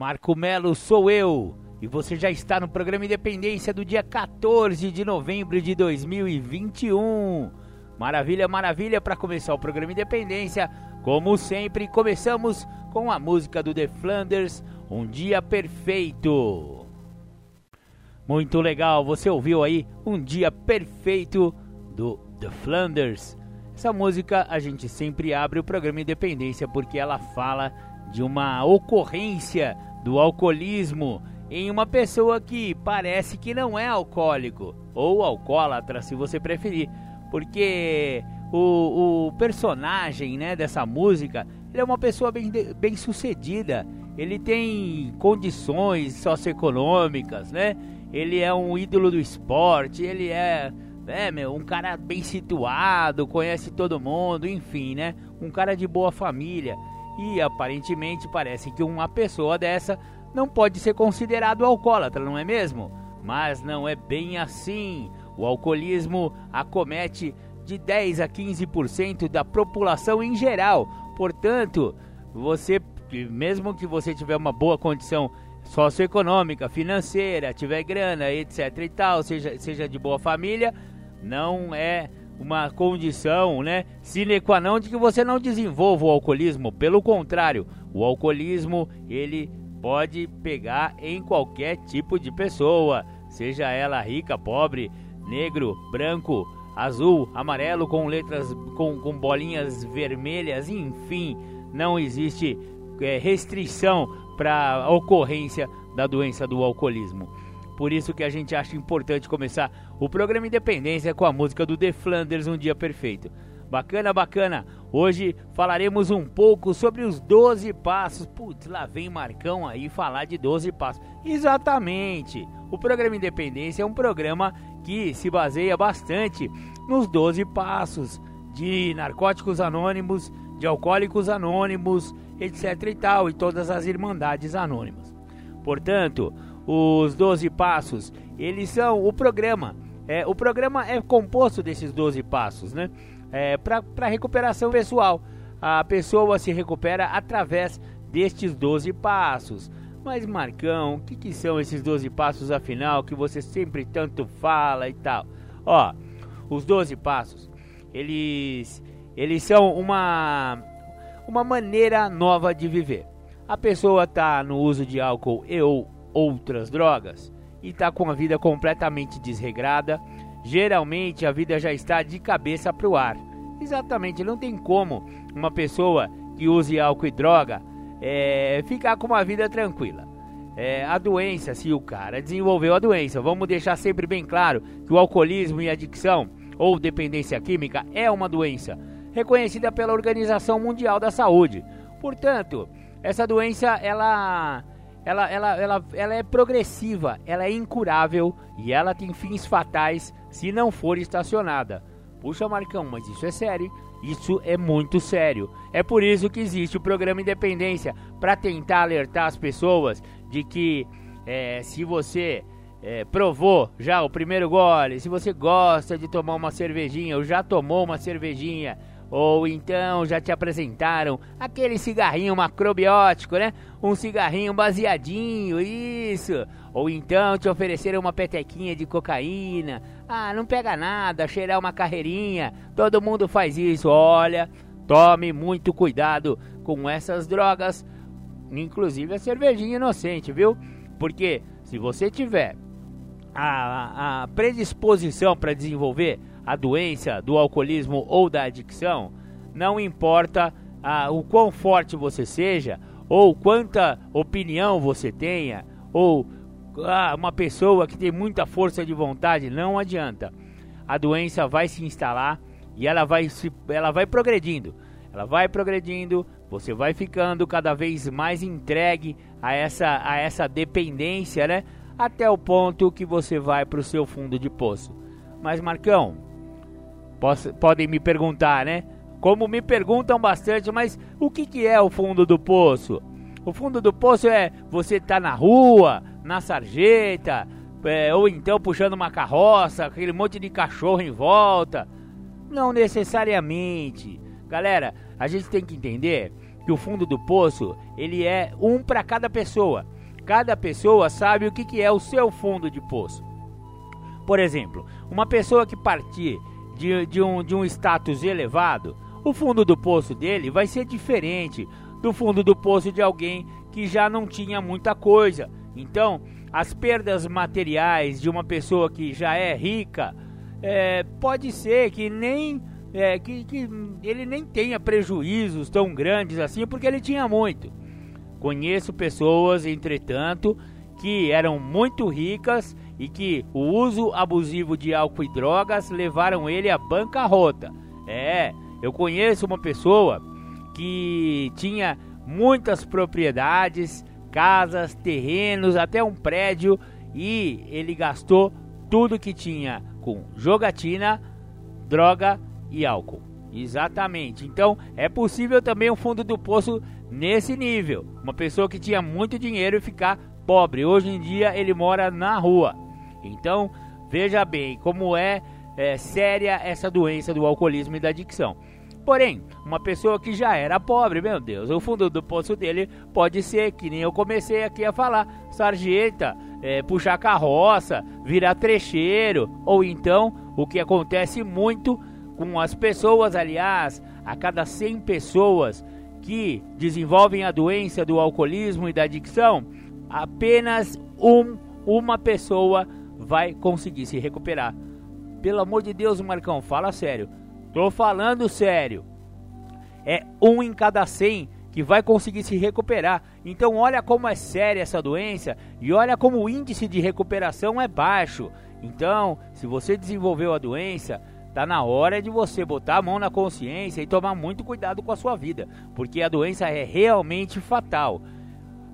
Marco Melo sou eu. E você já está no programa Independência do dia 14 de novembro de 2021. Maravilha, maravilha para começar o programa Independência. Como sempre, começamos com a música do The Flanders, Um Dia Perfeito. Muito legal, você ouviu aí Um Dia Perfeito do The Flanders. Essa música a gente sempre abre o programa Independência porque ela fala de uma ocorrência do alcoolismo em uma pessoa que parece que não é alcoólico ou alcoólatra, se você preferir, porque o, o personagem né, dessa música ele é uma pessoa bem, bem sucedida, ele tem condições socioeconômicas, né? Ele é um ídolo do esporte, ele é, é meu, um cara bem situado, conhece todo mundo, enfim, né? Um cara de boa família. E aparentemente parece que uma pessoa dessa não pode ser considerado alcoólatra, não é mesmo? Mas não é bem assim. O alcoolismo acomete de 10 a 15% da população em geral. Portanto, você, mesmo que você tiver uma boa condição socioeconômica, financeira, tiver grana, etc e tal, seja, seja de boa família, não é uma condição, né, sine qua non de que você não desenvolva o alcoolismo. Pelo contrário, o alcoolismo ele pode pegar em qualquer tipo de pessoa, seja ela rica, pobre, negro, branco, azul, amarelo com letras com, com bolinhas vermelhas, enfim, não existe é, restrição para a ocorrência da doença do alcoolismo. Por isso que a gente acha importante começar o programa Independência com a música do The Flanders Um Dia Perfeito. Bacana, bacana. Hoje falaremos um pouco sobre os 12 passos. Putz, lá vem Marcão aí falar de 12 passos. Exatamente. O programa Independência é um programa que se baseia bastante nos 12 passos de narcóticos anônimos, de alcoólicos anônimos, etc e tal, e todas as irmandades anônimas. Portanto, os 12 passos, eles são o programa. É, o programa é composto desses 12 passos, né? É, Para recuperação pessoal. A pessoa se recupera através destes 12 passos. Mas Marcão, o que, que são esses 12 passos afinal que você sempre tanto fala e tal? Ó, os 12 passos, eles eles são uma uma maneira nova de viver. A pessoa está no uso de álcool e ou outras drogas e está com a vida completamente desregrada, geralmente a vida já está de cabeça para o ar. Exatamente, não tem como uma pessoa que use álcool e droga é, ficar com uma vida tranquila. É, a doença, se o cara desenvolveu a doença, vamos deixar sempre bem claro que o alcoolismo e adicção ou dependência química é uma doença reconhecida pela Organização Mundial da Saúde. Portanto, essa doença ela ela, ela, ela, ela é progressiva, ela é incurável e ela tem fins fatais se não for estacionada. Puxa, Marcão, mas isso é sério. Isso é muito sério. É por isso que existe o programa Independência para tentar alertar as pessoas de que é, se você é, provou já o primeiro gole, se você gosta de tomar uma cervejinha ou já tomou uma cervejinha, ou então já te apresentaram aquele cigarrinho macrobiótico, né? Um cigarrinho baseadinho, isso. Ou então te ofereceram uma petequinha de cocaína. Ah, não pega nada, cheirar uma carreirinha. Todo mundo faz isso. Olha, tome muito cuidado com essas drogas, inclusive a cervejinha inocente, viu? Porque se você tiver a, a predisposição para desenvolver a doença do alcoolismo ou da adicção, não importa ah, o quão forte você seja, ou quanta opinião você tenha, ou ah, uma pessoa que tem muita força de vontade, não adianta. A doença vai se instalar e ela vai, se, ela vai progredindo. ela vai progredindo, você vai ficando cada vez mais entregue a essa, a essa dependência, né? Até o ponto que você vai para o seu fundo de poço. Mas Marcão, podem me perguntar, né? Como me perguntam bastante, mas o que, que é o fundo do poço? O fundo do poço é você tá na rua, na sarjeta, é, ou então puxando uma carroça, aquele monte de cachorro em volta. Não necessariamente. Galera, a gente tem que entender que o fundo do poço ele é um para cada pessoa. Cada pessoa sabe o que, que é o seu fundo de poço. Por exemplo, uma pessoa que partir de, de, um, de um status elevado, o fundo do poço dele vai ser diferente do fundo do poço de alguém que já não tinha muita coisa. Então, as perdas materiais de uma pessoa que já é rica, é, pode ser que nem é, que, que ele nem tenha prejuízos tão grandes assim, porque ele tinha muito. Conheço pessoas, entretanto, que eram muito ricas e que o uso abusivo de álcool e drogas levaram ele à bancarrota. É, eu conheço uma pessoa que tinha muitas propriedades, casas, terrenos, até um prédio e ele gastou tudo que tinha com jogatina, droga e álcool. Exatamente. Então é possível também um fundo do poço nesse nível. Uma pessoa que tinha muito dinheiro e ficar pobre. Hoje em dia ele mora na rua. Então veja bem como é, é séria essa doença do alcoolismo e da adicção. Porém, uma pessoa que já era pobre, meu Deus, o fundo do poço dele pode ser, que nem eu comecei aqui a falar, sarjeta, é, puxar carroça, virar trecheiro, ou então, o que acontece muito com as pessoas, aliás, a cada 100 pessoas que desenvolvem a doença do alcoolismo e da adicção, apenas um, uma pessoa vai conseguir se recuperar. Pelo amor de Deus, Marcão, fala sério. Tô falando sério. É um em cada 100 que vai conseguir se recuperar. Então olha como é séria essa doença e olha como o índice de recuperação é baixo. Então, se você desenvolveu a doença, tá na hora de você botar a mão na consciência e tomar muito cuidado com a sua vida, porque a doença é realmente fatal.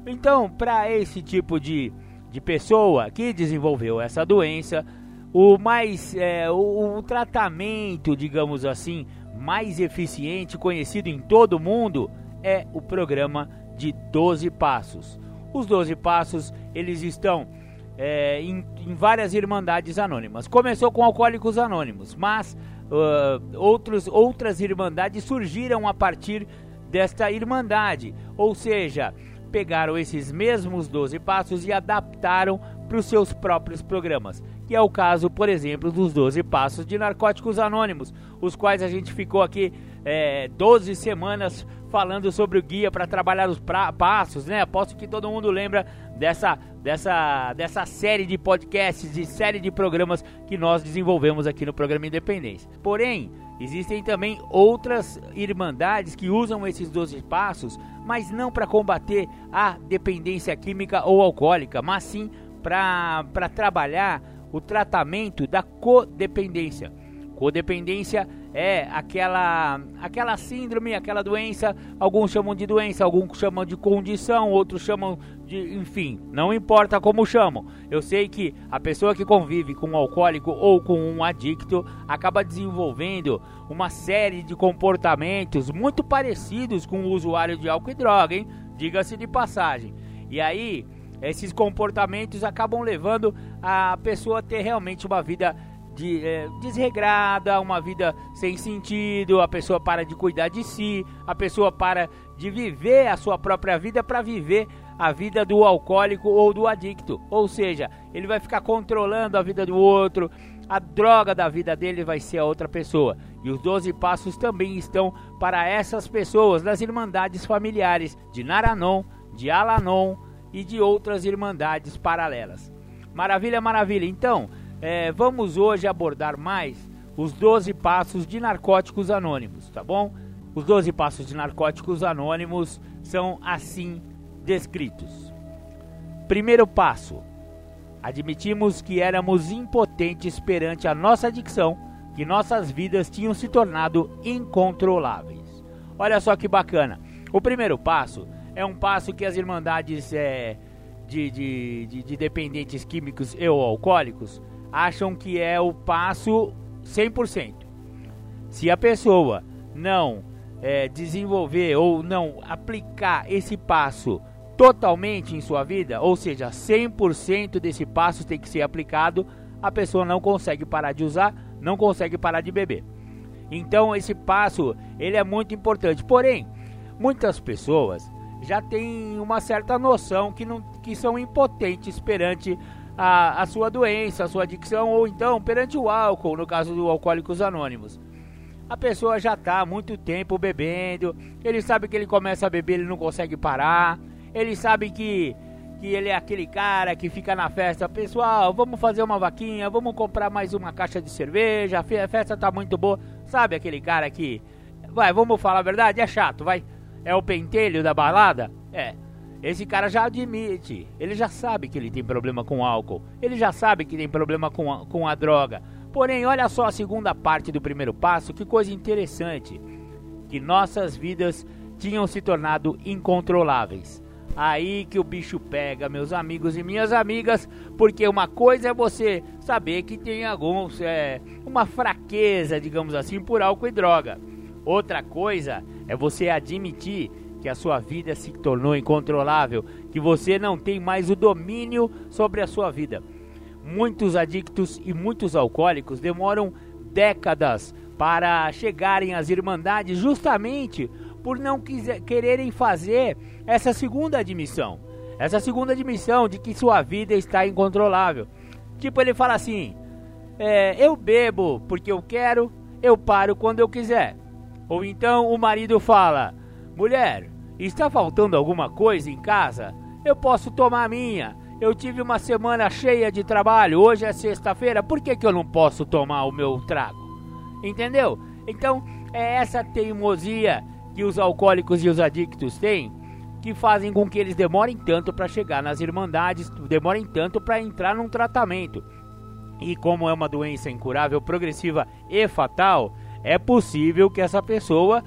Então, para esse tipo de, de pessoa que desenvolveu essa doença, o mais é, o, o tratamento, digamos assim, mais eficiente conhecido em todo o mundo é o programa de 12 passos. Os 12 passos, eles estão é, em, em, várias irmandades anônimas. Começou com Alcoólicos Anônimos, mas uh, outros, outras irmandades surgiram a partir desta irmandade. Ou seja, pegaram esses mesmos 12 passos e adaptaram para os seus próprios programas, que é o caso, por exemplo, dos 12 Passos de Narcóticos Anônimos, os quais a gente ficou aqui é, 12 semanas falando sobre o guia para trabalhar os pra, passos, né? Aposto que todo mundo lembra dessa, dessa, dessa série de podcasts e série de programas que nós desenvolvemos aqui no programa Independência. Porém, existem também outras irmandades que usam esses 12 passos, mas não para combater a dependência química ou alcoólica, mas sim para trabalhar o tratamento da codependência. Codependência é aquela aquela síndrome, aquela doença, alguns chamam de doença, alguns chamam de condição, outros chamam de, enfim, não importa como chamam. Eu sei que a pessoa que convive com um alcoólico ou com um adicto acaba desenvolvendo uma série de comportamentos muito parecidos com o usuário de álcool e droga, hein? Diga-se de passagem. E aí, esses comportamentos acabam levando a pessoa a ter realmente uma vida de, é, desregrada, uma vida sem sentido, a pessoa para de cuidar de si, a pessoa para de viver a sua própria vida para viver a vida do alcoólico ou do adicto. Ou seja, ele vai ficar controlando a vida do outro, a droga da vida dele vai ser a outra pessoa. E os 12 passos também estão para essas pessoas nas irmandades familiares de Naranon, de Alanon, e de outras irmandades paralelas. Maravilha, maravilha. Então, é, vamos hoje abordar mais os 12 passos de narcóticos anônimos, tá bom? Os 12 passos de narcóticos anônimos são assim descritos. Primeiro passo: admitimos que éramos impotentes perante a nossa adicção, que nossas vidas tinham se tornado incontroláveis. Olha só que bacana. O primeiro passo é um passo que as irmandades é, de, de, de, de dependentes químicos e ou alcoólicos acham que é o passo 100%. Se a pessoa não é, desenvolver ou não aplicar esse passo totalmente em sua vida, ou seja, 100% desse passo tem que ser aplicado, a pessoa não consegue parar de usar, não consegue parar de beber. Então esse passo ele é muito importante. Porém, muitas pessoas já têm uma certa noção que, não, que são impotentes perante a, a sua doença, a sua adicção, ou então perante o álcool, no caso do Alcoólicos Anônimos. A pessoa já está há muito tempo bebendo, ele sabe que ele começa a beber, ele não consegue parar, ele sabe que, que ele é aquele cara que fica na festa, pessoal, vamos fazer uma vaquinha, vamos comprar mais uma caixa de cerveja, a festa está muito boa, sabe aquele cara que, vai, vamos falar a verdade, é chato, vai, é o pentelho da balada? É, esse cara já admite, ele já sabe que ele tem problema com álcool, ele já sabe que tem problema com a, com a droga. Porém, olha só a segunda parte do primeiro passo, que coisa interessante, que nossas vidas tinham se tornado incontroláveis. Aí que o bicho pega, meus amigos e minhas amigas, porque uma coisa é você saber que tem alguns, é, uma fraqueza, digamos assim, por álcool e droga. Outra coisa é você admitir que a sua vida se tornou incontrolável, que você não tem mais o domínio sobre a sua vida. Muitos adictos e muitos alcoólicos demoram décadas para chegarem às irmandades justamente por não quiser, quererem fazer essa segunda admissão. Essa segunda admissão de que sua vida está incontrolável. Tipo, ele fala assim: é, eu bebo porque eu quero, eu paro quando eu quiser. Ou então o marido fala: mulher, Está faltando alguma coisa em casa? Eu posso tomar a minha. Eu tive uma semana cheia de trabalho. Hoje é sexta-feira. Por que, que eu não posso tomar o meu trago? Entendeu? Então, é essa teimosia que os alcoólicos e os adictos têm que fazem com que eles demorem tanto para chegar nas irmandades, demorem tanto para entrar num tratamento. E como é uma doença incurável, progressiva e fatal, é possível que essa pessoa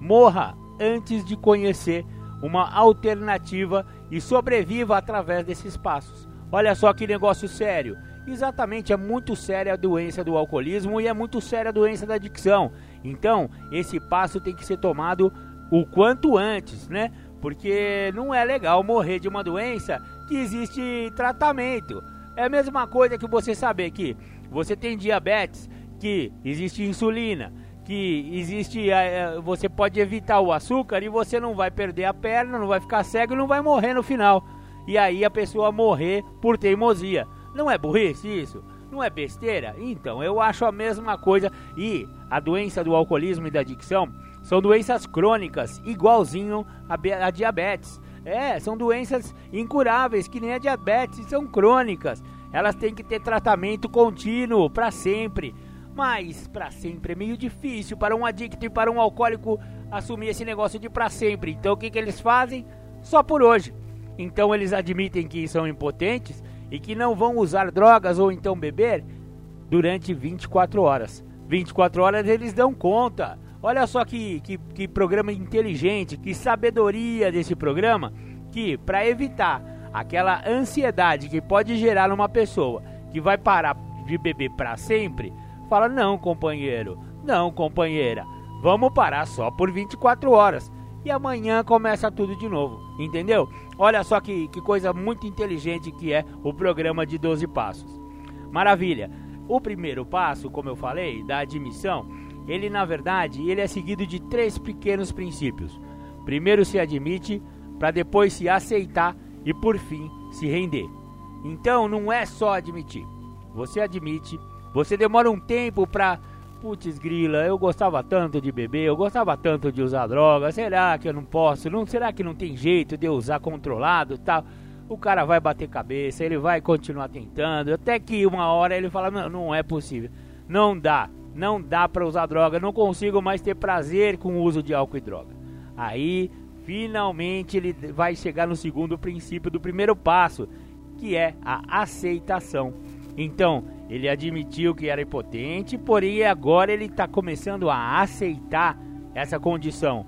morra antes de conhecer uma alternativa e sobreviva através desses passos. Olha só que negócio sério. Exatamente, é muito séria a doença do alcoolismo e é muito séria a doença da adicção. Então, esse passo tem que ser tomado o quanto antes, né? Porque não é legal morrer de uma doença que existe tratamento. É a mesma coisa que você saber que você tem diabetes, que existe insulina, que existe, é, você pode evitar o açúcar e você não vai perder a perna, não vai ficar cego e não vai morrer no final. E aí a pessoa morrer por teimosia. Não é burrice isso? Não é besteira? Então, eu acho a mesma coisa. E a doença do alcoolismo e da adicção são doenças crônicas, igualzinho a, a diabetes. É, são doenças incuráveis, que nem a diabetes, são crônicas. Elas têm que ter tratamento contínuo para sempre. Mas para sempre é meio difícil para um adicto e para um alcoólico assumir esse negócio de para sempre. Então o que, que eles fazem? Só por hoje. Então eles admitem que são impotentes e que não vão usar drogas ou então beber durante 24 horas. 24 horas eles dão conta. Olha só que, que, que programa inteligente, que sabedoria desse programa, que para evitar aquela ansiedade que pode gerar numa pessoa que vai parar de beber para sempre, fala: não, companheiro, não, companheira, vamos parar só por 24 horas. E amanhã começa tudo de novo, entendeu? Olha só que, que coisa muito inteligente que é o programa de 12 passos. Maravilha! O primeiro passo, como eu falei, da admissão, ele na verdade ele é seguido de três pequenos princípios. Primeiro se admite, para depois se aceitar e por fim se render. Então não é só admitir. Você admite, você demora um tempo pra. Putz, grila, eu gostava tanto de beber, eu gostava tanto de usar droga. Será que eu não posso? Não, será que não tem jeito de eu usar controlado tal? O cara vai bater cabeça, ele vai continuar tentando, até que uma hora ele fala: Não, não é possível. Não dá, não dá para usar droga, não consigo mais ter prazer com o uso de álcool e droga. Aí, finalmente, ele vai chegar no segundo princípio do primeiro passo, que é a aceitação. Então, ele admitiu que era impotente, porém agora ele está começando a aceitar essa condição.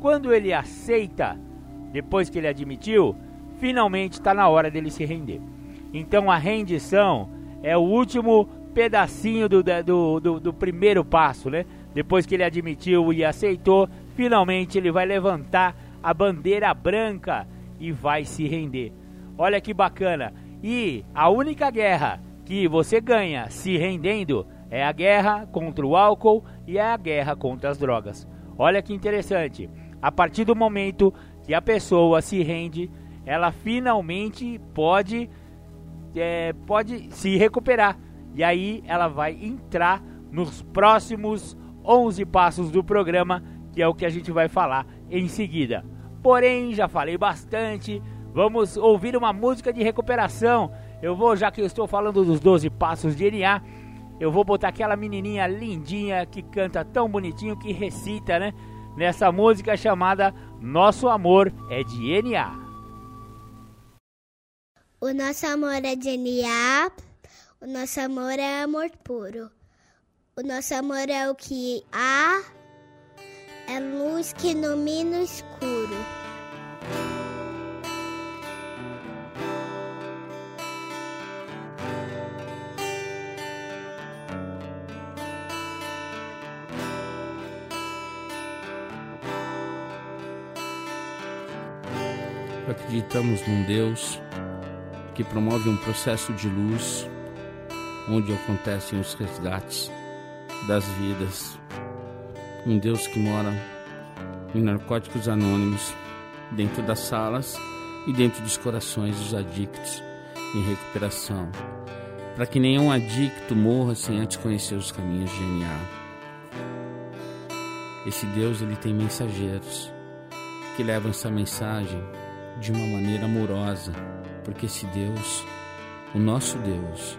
quando ele aceita, depois que ele admitiu, finalmente está na hora dele se render. Então a rendição é o último pedacinho do, do, do, do primeiro passo, né? Depois que ele admitiu e aceitou, finalmente ele vai levantar a bandeira branca e vai se render. Olha que bacana. E a única guerra que você ganha se rendendo é a guerra contra o álcool e é a guerra contra as drogas. Olha que interessante. A partir do momento que a pessoa se rende, ela finalmente pode, é, pode se recuperar. E aí ela vai entrar nos próximos 11 passos do programa, que é o que a gente vai falar em seguida. Porém, já falei bastante, vamos ouvir uma música de recuperação. Eu vou, já que eu estou falando dos 12 passos de NA, eu vou botar aquela menininha lindinha que canta tão bonitinho, que recita, né? Nessa música chamada Nosso Amor é de NA. O nosso amor é de NA, o nosso amor é amor puro. O nosso amor é o que há, é luz que ilumina o escuro. Acreditamos num Deus que promove um processo de luz onde acontecem os resgates das vidas. Um Deus que mora em narcóticos anônimos, dentro das salas e dentro dos corações dos adictos em recuperação, para que nenhum adicto morra sem antes conhecer os caminhos de NA. Esse Deus ele tem mensageiros que levam essa mensagem de uma maneira amorosa, porque esse Deus, o nosso Deus,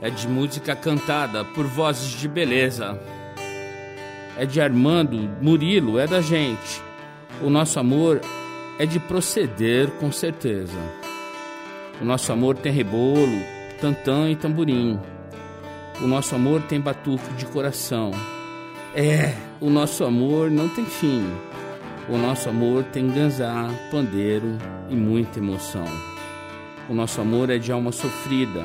é de música cantada por vozes de beleza. É de Armando, Murilo, é da gente. O nosso amor é de proceder com certeza. O nosso amor tem rebolo, tantã e tamborim. O nosso amor tem batuque de coração. É, o nosso amor não tem fim. O nosso amor tem ganzá, pandeiro e muita emoção. O nosso amor é de alma sofrida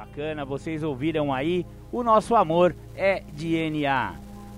Bacana, vocês ouviram aí O Nosso Amor é DNA.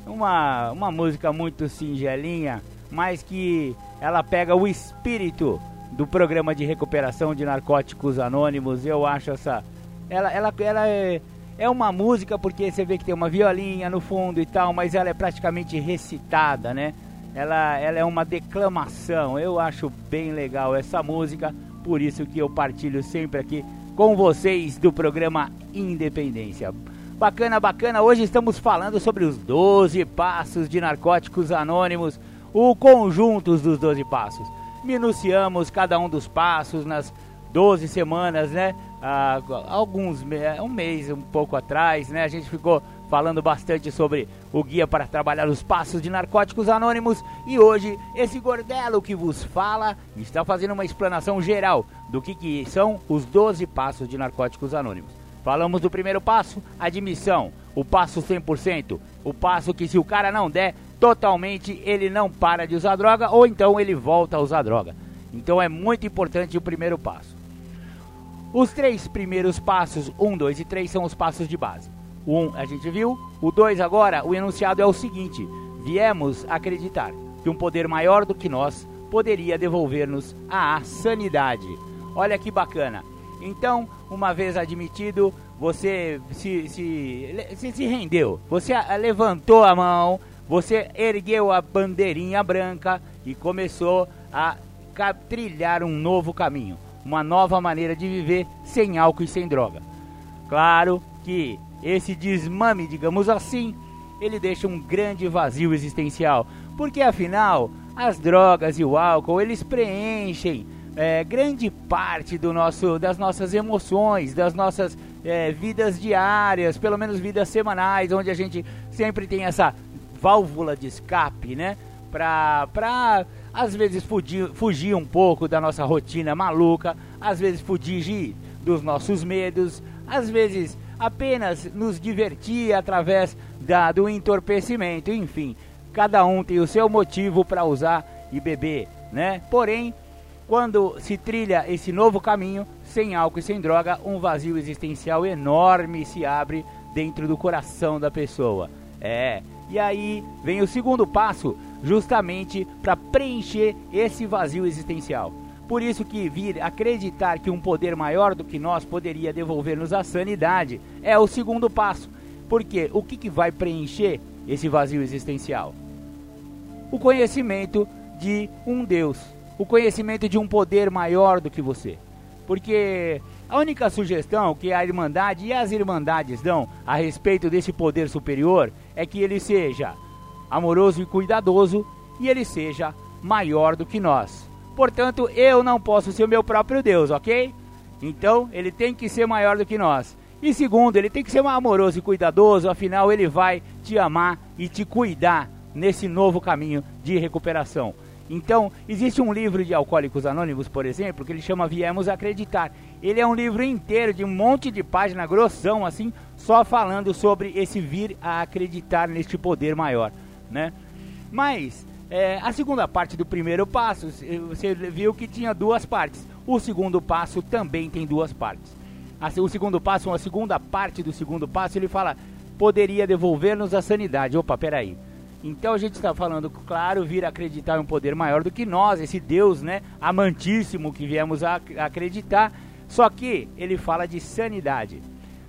Uma, uma música muito singelinha, mas que ela pega o espírito do programa de recuperação de narcóticos anônimos. Eu acho essa. Ela, ela, ela é, é uma música porque você vê que tem uma violinha no fundo e tal, mas ela é praticamente recitada, né? Ela, ela é uma declamação. Eu acho bem legal essa música, por isso que eu partilho sempre aqui com vocês do programa Independência. Bacana, bacana. Hoje estamos falando sobre os 12 passos de narcóticos anônimos, o conjunto dos 12 passos. Minuciamos cada um dos passos nas 12 semanas, né? Ah, alguns um mês, um pouco atrás, né? A gente ficou falando bastante sobre o guia para trabalhar os passos de narcóticos anônimos e hoje esse gordelo que vos fala está fazendo uma explanação geral do que, que são os 12 passos de narcóticos anônimos. Falamos do primeiro passo, admissão, o passo 100%, o passo que se o cara não der totalmente, ele não para de usar droga ou então ele volta a usar droga. Então é muito importante o primeiro passo. Os três primeiros passos, 1, 2 e 3, são os passos de base. O 1 um, a gente viu, o 2 agora, o enunciado é o seguinte: viemos acreditar que um poder maior do que nós poderia devolver-nos a sanidade. Olha que bacana. Então, uma vez admitido, você se, se, se, se rendeu, você levantou a mão, você ergueu a bandeirinha branca e começou a trilhar um novo caminho, uma nova maneira de viver sem álcool e sem droga. Claro que esse desmame, digamos assim, ele deixa um grande vazio existencial, porque afinal as drogas e o álcool eles preenchem é, grande parte do nosso, das nossas emoções, das nossas é, vidas diárias, pelo menos vidas semanais, onde a gente sempre tem essa válvula de escape, né? Pra, pra às vezes fugir, fugir um pouco da nossa rotina maluca, às vezes fugir dos nossos medos, às vezes apenas nos divertir através da, do entorpecimento, enfim, cada um tem o seu motivo para usar e beber, né? Porém, quando se trilha esse novo caminho, sem álcool e sem droga, um vazio existencial enorme se abre dentro do coração da pessoa. É, e aí vem o segundo passo, justamente para preencher esse vazio existencial. Por isso que vir acreditar que um poder maior do que nós poderia devolver-nos a sanidade é o segundo passo. Porque o que, que vai preencher esse vazio existencial? O conhecimento de um Deus, o conhecimento de um poder maior do que você. Porque a única sugestão que a Irmandade e as Irmandades dão a respeito desse poder superior é que ele seja amoroso e cuidadoso e ele seja maior do que nós. Portanto, eu não posso ser o meu próprio Deus, ok? Então, ele tem que ser maior do que nós. E segundo, ele tem que ser amoroso e cuidadoso, afinal, ele vai te amar e te cuidar nesse novo caminho de recuperação. Então, existe um livro de Alcoólicos Anônimos, por exemplo, que ele chama Viemos Acreditar. Ele é um livro inteiro de um monte de página grossão, assim, só falando sobre esse vir a acreditar neste poder maior, né? Mas é, a segunda parte do primeiro passo, você viu que tinha duas partes. O segundo passo também tem duas partes. O segundo passo, a segunda parte do segundo passo, ele fala: poderia devolver-nos a sanidade. Opa, peraí. Então a gente está falando, claro, vir acreditar em um poder maior do que nós, esse Deus, né, amantíssimo que viemos a acreditar. Só que ele fala de sanidade.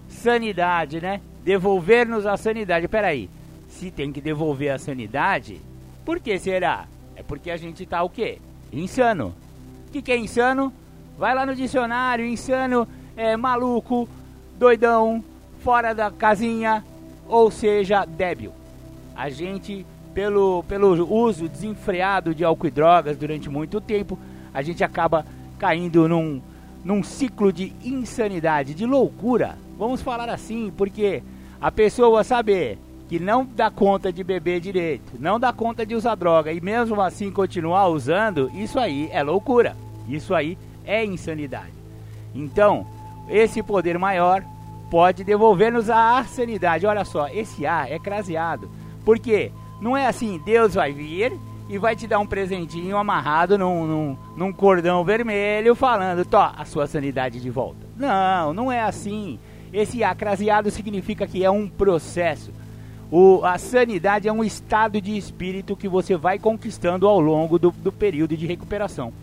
Sanidade, né? Devolver-nos a sanidade. Peraí, se tem que devolver a sanidade, por que será? É porque a gente tá o quê? Insano. O que, que é insano? Vai lá no dicionário, insano é maluco, doidão, fora da casinha, ou seja, débil. A gente, pelo, pelo uso desenfreado de álcool e drogas durante muito tempo, a gente acaba caindo num, num ciclo de insanidade, de loucura. Vamos falar assim, porque a pessoa saber que não dá conta de beber direito, não dá conta de usar droga e mesmo assim continuar usando, isso aí é loucura. Isso aí é insanidade. Então, esse poder maior pode devolver-nos a sanidade. Olha só, esse ar é craseado. Porque não é assim, Deus vai vir e vai te dar um presentinho amarrado num, num, num cordão vermelho falando, tó, a sua sanidade de volta. Não, não é assim. Esse acraseado significa que é um processo. O, a sanidade é um estado de espírito que você vai conquistando ao longo do, do período de recuperação.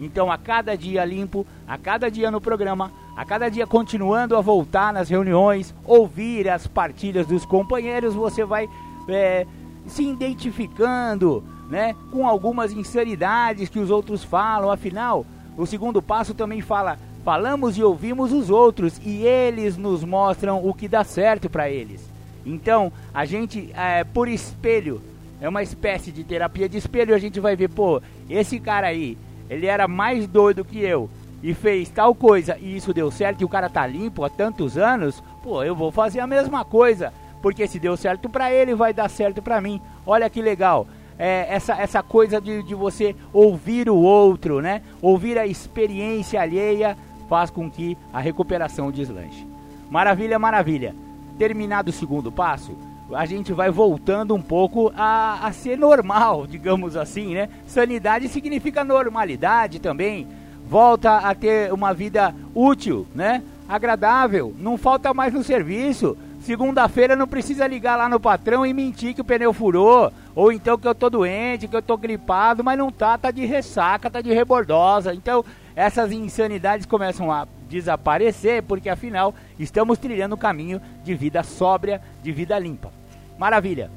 Então, a cada dia limpo, a cada dia no programa, a cada dia continuando a voltar nas reuniões, ouvir as partilhas dos companheiros, você vai é, se identificando né, com algumas insanidades que os outros falam. Afinal, o segundo passo também fala: falamos e ouvimos os outros e eles nos mostram o que dá certo para eles. Então, a gente, é, por espelho, é uma espécie de terapia de espelho, a gente vai ver, pô, esse cara aí, ele era mais doido que eu e fez tal coisa e isso deu certo e o cara tá limpo há tantos anos, pô, eu vou fazer a mesma coisa, porque se deu certo para ele, vai dar certo para mim. Olha que legal. É, essa, essa coisa de, de você ouvir o outro, né? Ouvir a experiência alheia faz com que a recuperação deslanche. Maravilha, maravilha. Terminado o segundo passo, a gente vai voltando um pouco a, a ser normal, digamos assim, né? Sanidade significa normalidade também. Volta a ter uma vida útil, né? Agradável. Não falta mais no serviço. Segunda-feira não precisa ligar lá no patrão e mentir que o pneu furou. Ou então que eu tô doente, que eu tô gripado, mas não tá, tá de ressaca, tá de rebordosa. Então, essas insanidades começam a desaparecer, porque afinal estamos trilhando o caminho de vida sóbria, de vida limpa. Maravilha!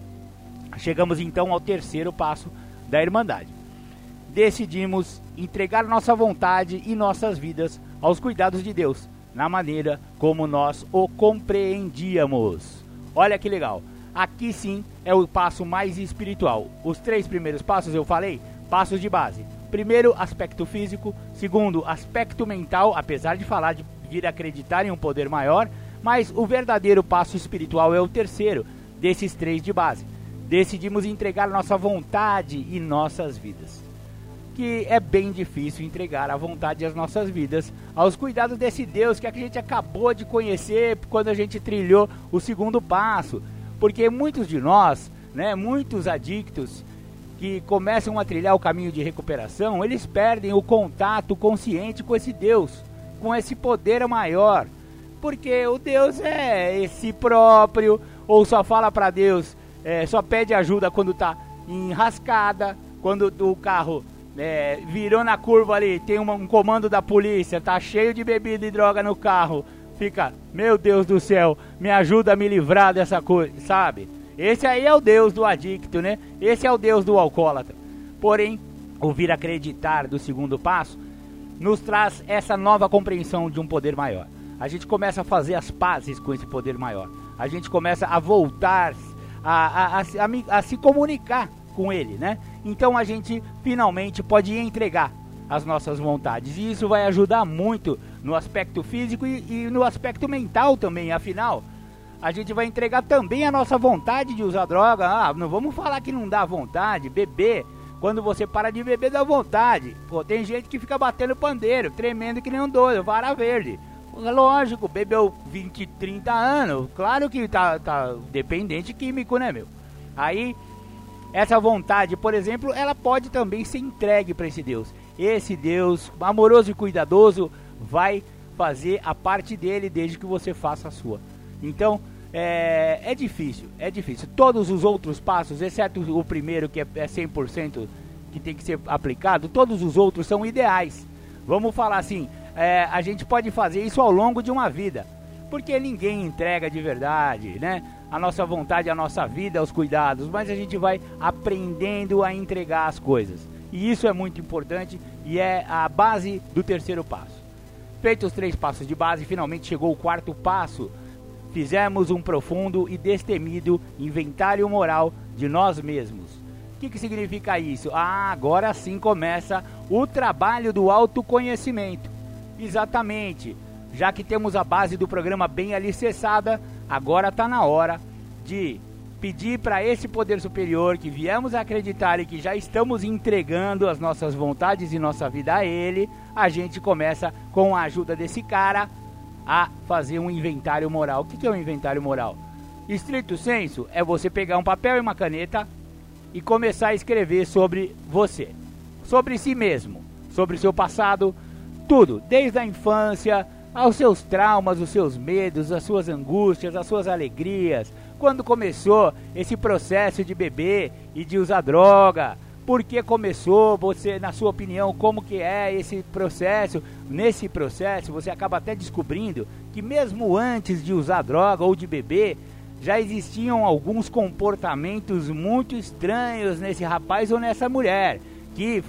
Chegamos então ao terceiro passo da Irmandade. Decidimos entregar nossa vontade e nossas vidas aos cuidados de Deus, na maneira como nós o compreendíamos. Olha que legal! Aqui sim é o passo mais espiritual. Os três primeiros passos eu falei, passos de base. Primeiro, aspecto físico. Segundo, aspecto mental, apesar de falar de vir acreditar em um poder maior, mas o verdadeiro passo espiritual é o terceiro, desses três de base. Decidimos entregar nossa vontade e nossas vidas. Que é bem difícil entregar a vontade e as nossas vidas aos cuidados desse Deus que a gente acabou de conhecer quando a gente trilhou o segundo passo. Porque muitos de nós, né, muitos adictos que começam a trilhar o caminho de recuperação, eles perdem o contato consciente com esse Deus, com esse poder maior. Porque o Deus é esse próprio, ou só fala para Deus, é, só pede ajuda quando tá enrascada, quando o carro é, virou na curva ali, tem um, um comando da polícia, tá cheio de bebida e droga no carro, fica, meu Deus do céu, me ajuda a me livrar dessa coisa, sabe? Esse aí é o Deus do adicto, né? Esse é o Deus do alcoólatra. Porém, ouvir acreditar do segundo passo nos traz essa nova compreensão de um poder maior. A gente começa a fazer as pazes com esse poder maior a gente começa a voltar a, a, a, a, se comunicar com ele, né? Então a gente finalmente pode entregar as nossas vontades e isso vai ajudar muito no aspecto físico e, e no aspecto mental também. Afinal, a gente vai entregar também a nossa vontade de usar droga. Ah, não vamos falar que não dá vontade, beber. Quando você para de beber, dá vontade. Pô, tem gente que fica batendo pandeiro, tremendo que nem um doido, vara verde. Lógico, bebeu 20, 30 anos. Claro que tá, tá dependente químico, né, meu? Aí, essa vontade, por exemplo, ela pode também ser entregue para esse Deus. Esse Deus, amoroso e cuidadoso, vai fazer a parte dele desde que você faça a sua. Então, é, é difícil, é difícil. Todos os outros passos, exceto o primeiro que é 100% que tem que ser aplicado, todos os outros são ideais. Vamos falar assim, é, a gente pode fazer isso ao longo de uma vida. Porque ninguém entrega de verdade, né? A nossa vontade, a nossa vida, os cuidados, mas a gente vai aprendendo a entregar as coisas. E isso é muito importante e é a base do terceiro passo. Feitos os três passos de base, finalmente chegou o quarto passo. Fizemos um profundo e destemido inventário moral de nós mesmos. O que, que significa isso? Ah, agora sim começa o trabalho do autoconhecimento. Exatamente. Já que temos a base do programa bem alicerçada, agora está na hora de pedir para esse poder superior que viemos a acreditar e que já estamos entregando as nossas vontades e nossa vida a ele, a gente começa com a ajuda desse cara a fazer um inventário moral. O que é um inventário moral? Estrito senso é você pegar um papel e uma caneta e começar a escrever sobre você, sobre si mesmo, sobre seu passado, tudo, desde a infância, aos seus traumas, os seus medos, as suas angústias, as suas alegrias. Quando começou esse processo de beber e de usar droga? Por que começou? Você, na sua opinião, como que é esse processo? Nesse processo, você acaba até descobrindo que mesmo antes de usar droga ou de beber, já existiam alguns comportamentos muito estranhos nesse rapaz ou nessa mulher que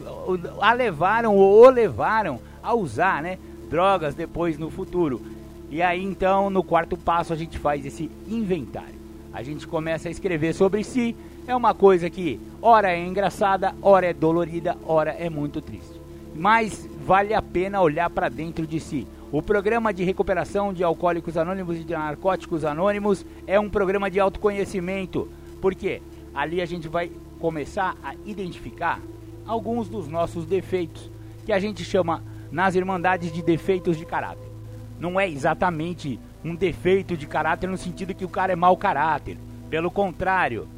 a levaram ou o levaram a usar, né, drogas depois no futuro. E aí então, no quarto passo, a gente faz esse inventário. A gente começa a escrever sobre si. É uma coisa que ora é engraçada, ora é dolorida, ora é muito triste. Mas vale a pena olhar para dentro de si. O programa de recuperação de alcoólicos anônimos e de narcóticos anônimos é um programa de autoconhecimento. Por quê? Ali a gente vai começar a identificar alguns dos nossos defeitos, que a gente chama nas Irmandades de defeitos de caráter. Não é exatamente um defeito de caráter no sentido que o cara é mau caráter. Pelo contrário,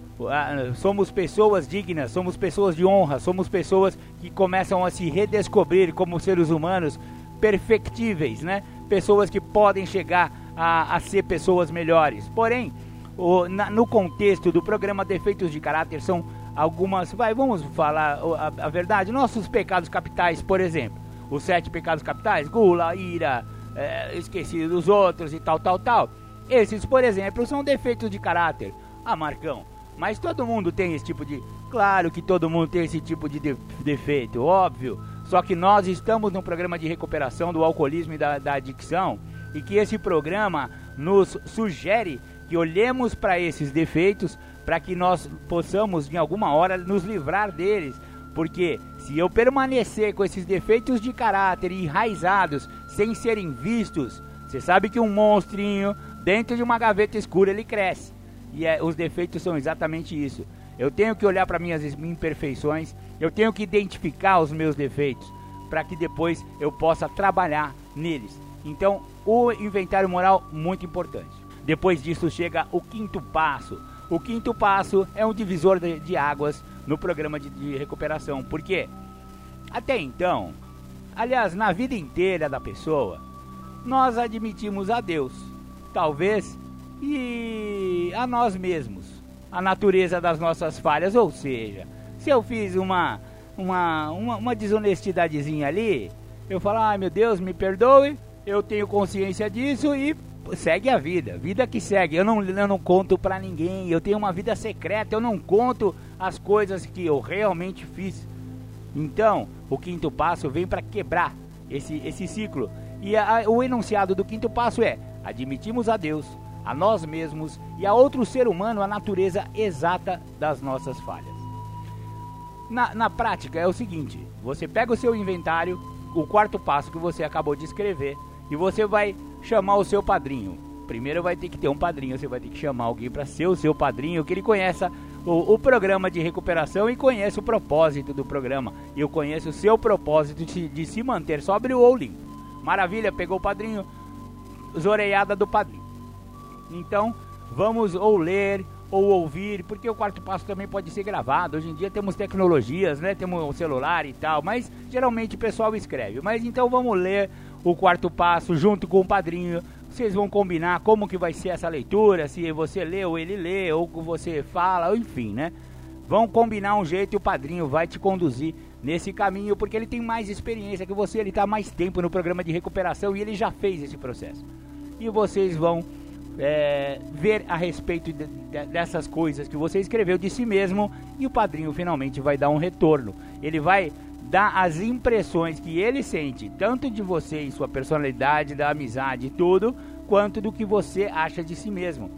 somos pessoas dignas, somos pessoas de honra, somos pessoas que começam a se redescobrir como seres humanos perfectíveis, né? Pessoas que podem chegar a, a ser pessoas melhores. Porém, o, na, no contexto do programa Defeitos de Caráter são algumas. Vai, vamos falar a, a verdade. Nossos pecados capitais, por exemplo os sete pecados capitais, gula, ira, é, esquecido dos outros e tal, tal, tal. Esses, por exemplo, são defeitos de caráter. Ah, Marcão, mas todo mundo tem esse tipo de. Claro que todo mundo tem esse tipo de, de defeito, óbvio. Só que nós estamos num programa de recuperação do alcoolismo e da, da adicção e que esse programa nos sugere que olhemos para esses defeitos para que nós possamos, em alguma hora, nos livrar deles porque se eu permanecer com esses defeitos de caráter enraizados sem serem vistos, você sabe que um monstrinho dentro de uma gaveta escura ele cresce. E é, os defeitos são exatamente isso. Eu tenho que olhar para minhas imperfeições, eu tenho que identificar os meus defeitos para que depois eu possa trabalhar neles. Então, o inventário moral muito importante. Depois disso chega o quinto passo. O quinto passo é um divisor de, de águas no programa de, de recuperação. Porque até então, aliás, na vida inteira da pessoa, nós admitimos a Deus, talvez, e a nós mesmos, a natureza das nossas falhas. Ou seja, se eu fiz uma, uma, uma, uma desonestidadezinha ali, eu falo, ai ah, meu Deus, me perdoe, eu tenho consciência disso e segue a vida, vida que segue. Eu não, eu não conto para ninguém, eu tenho uma vida secreta, eu não conto as coisas que eu realmente fiz. Então, o quinto passo vem para quebrar esse, esse ciclo. E a, o enunciado do quinto passo é: admitimos a Deus, a nós mesmos e a outro ser humano a natureza exata das nossas falhas. Na, na prática é o seguinte: você pega o seu inventário, o quarto passo que você acabou de escrever, e você vai chamar o seu padrinho. Primeiro vai ter que ter um padrinho, você vai ter que chamar alguém para ser o seu padrinho, que ele conheça o, o, programa de recuperação e conheça o propósito do programa. E eu conheço o seu propósito de, de se manter sóbrio ou limpo. Maravilha, pegou o padrinho, zoreiada do padrinho. Então, vamos ou ler ou ouvir, porque o quarto passo também pode ser gravado. Hoje em dia temos tecnologias, né? Temos o celular e tal, mas geralmente o pessoal escreve. Mas então vamos ler o quarto passo junto com o padrinho. Vocês vão combinar como que vai ser essa leitura, se você lê ou ele lê, ou você fala, enfim, né? Vão combinar um jeito e o padrinho vai te conduzir nesse caminho, porque ele tem mais experiência que você, ele está mais tempo no programa de recuperação e ele já fez esse processo. E vocês vão é, ver a respeito de, de, dessas coisas que você escreveu de si mesmo e o padrinho finalmente vai dar um retorno. Ele vai dá as impressões que ele sente, tanto de você e sua personalidade, da amizade e tudo, quanto do que você acha de si mesmo.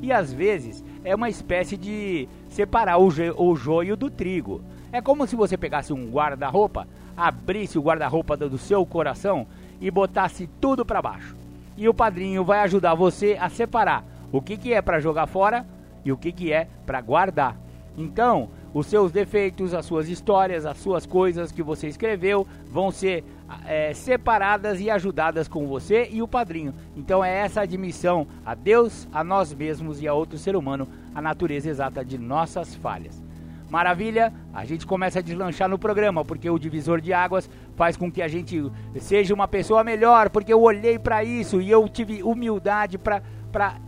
E às vezes é uma espécie de separar o, o joio do trigo. É como se você pegasse um guarda-roupa, abrisse o guarda-roupa do seu coração e botasse tudo para baixo. E o padrinho vai ajudar você a separar o que, que é para jogar fora e o que, que é para guardar. Então, os seus defeitos, as suas histórias, as suas coisas que você escreveu vão ser é, separadas e ajudadas com você e o padrinho. Então é essa admissão a Deus, a nós mesmos e a outro ser humano, a natureza exata de nossas falhas. Maravilha? A gente começa a deslanchar no programa, porque o divisor de águas faz com que a gente seja uma pessoa melhor, porque eu olhei para isso e eu tive humildade para para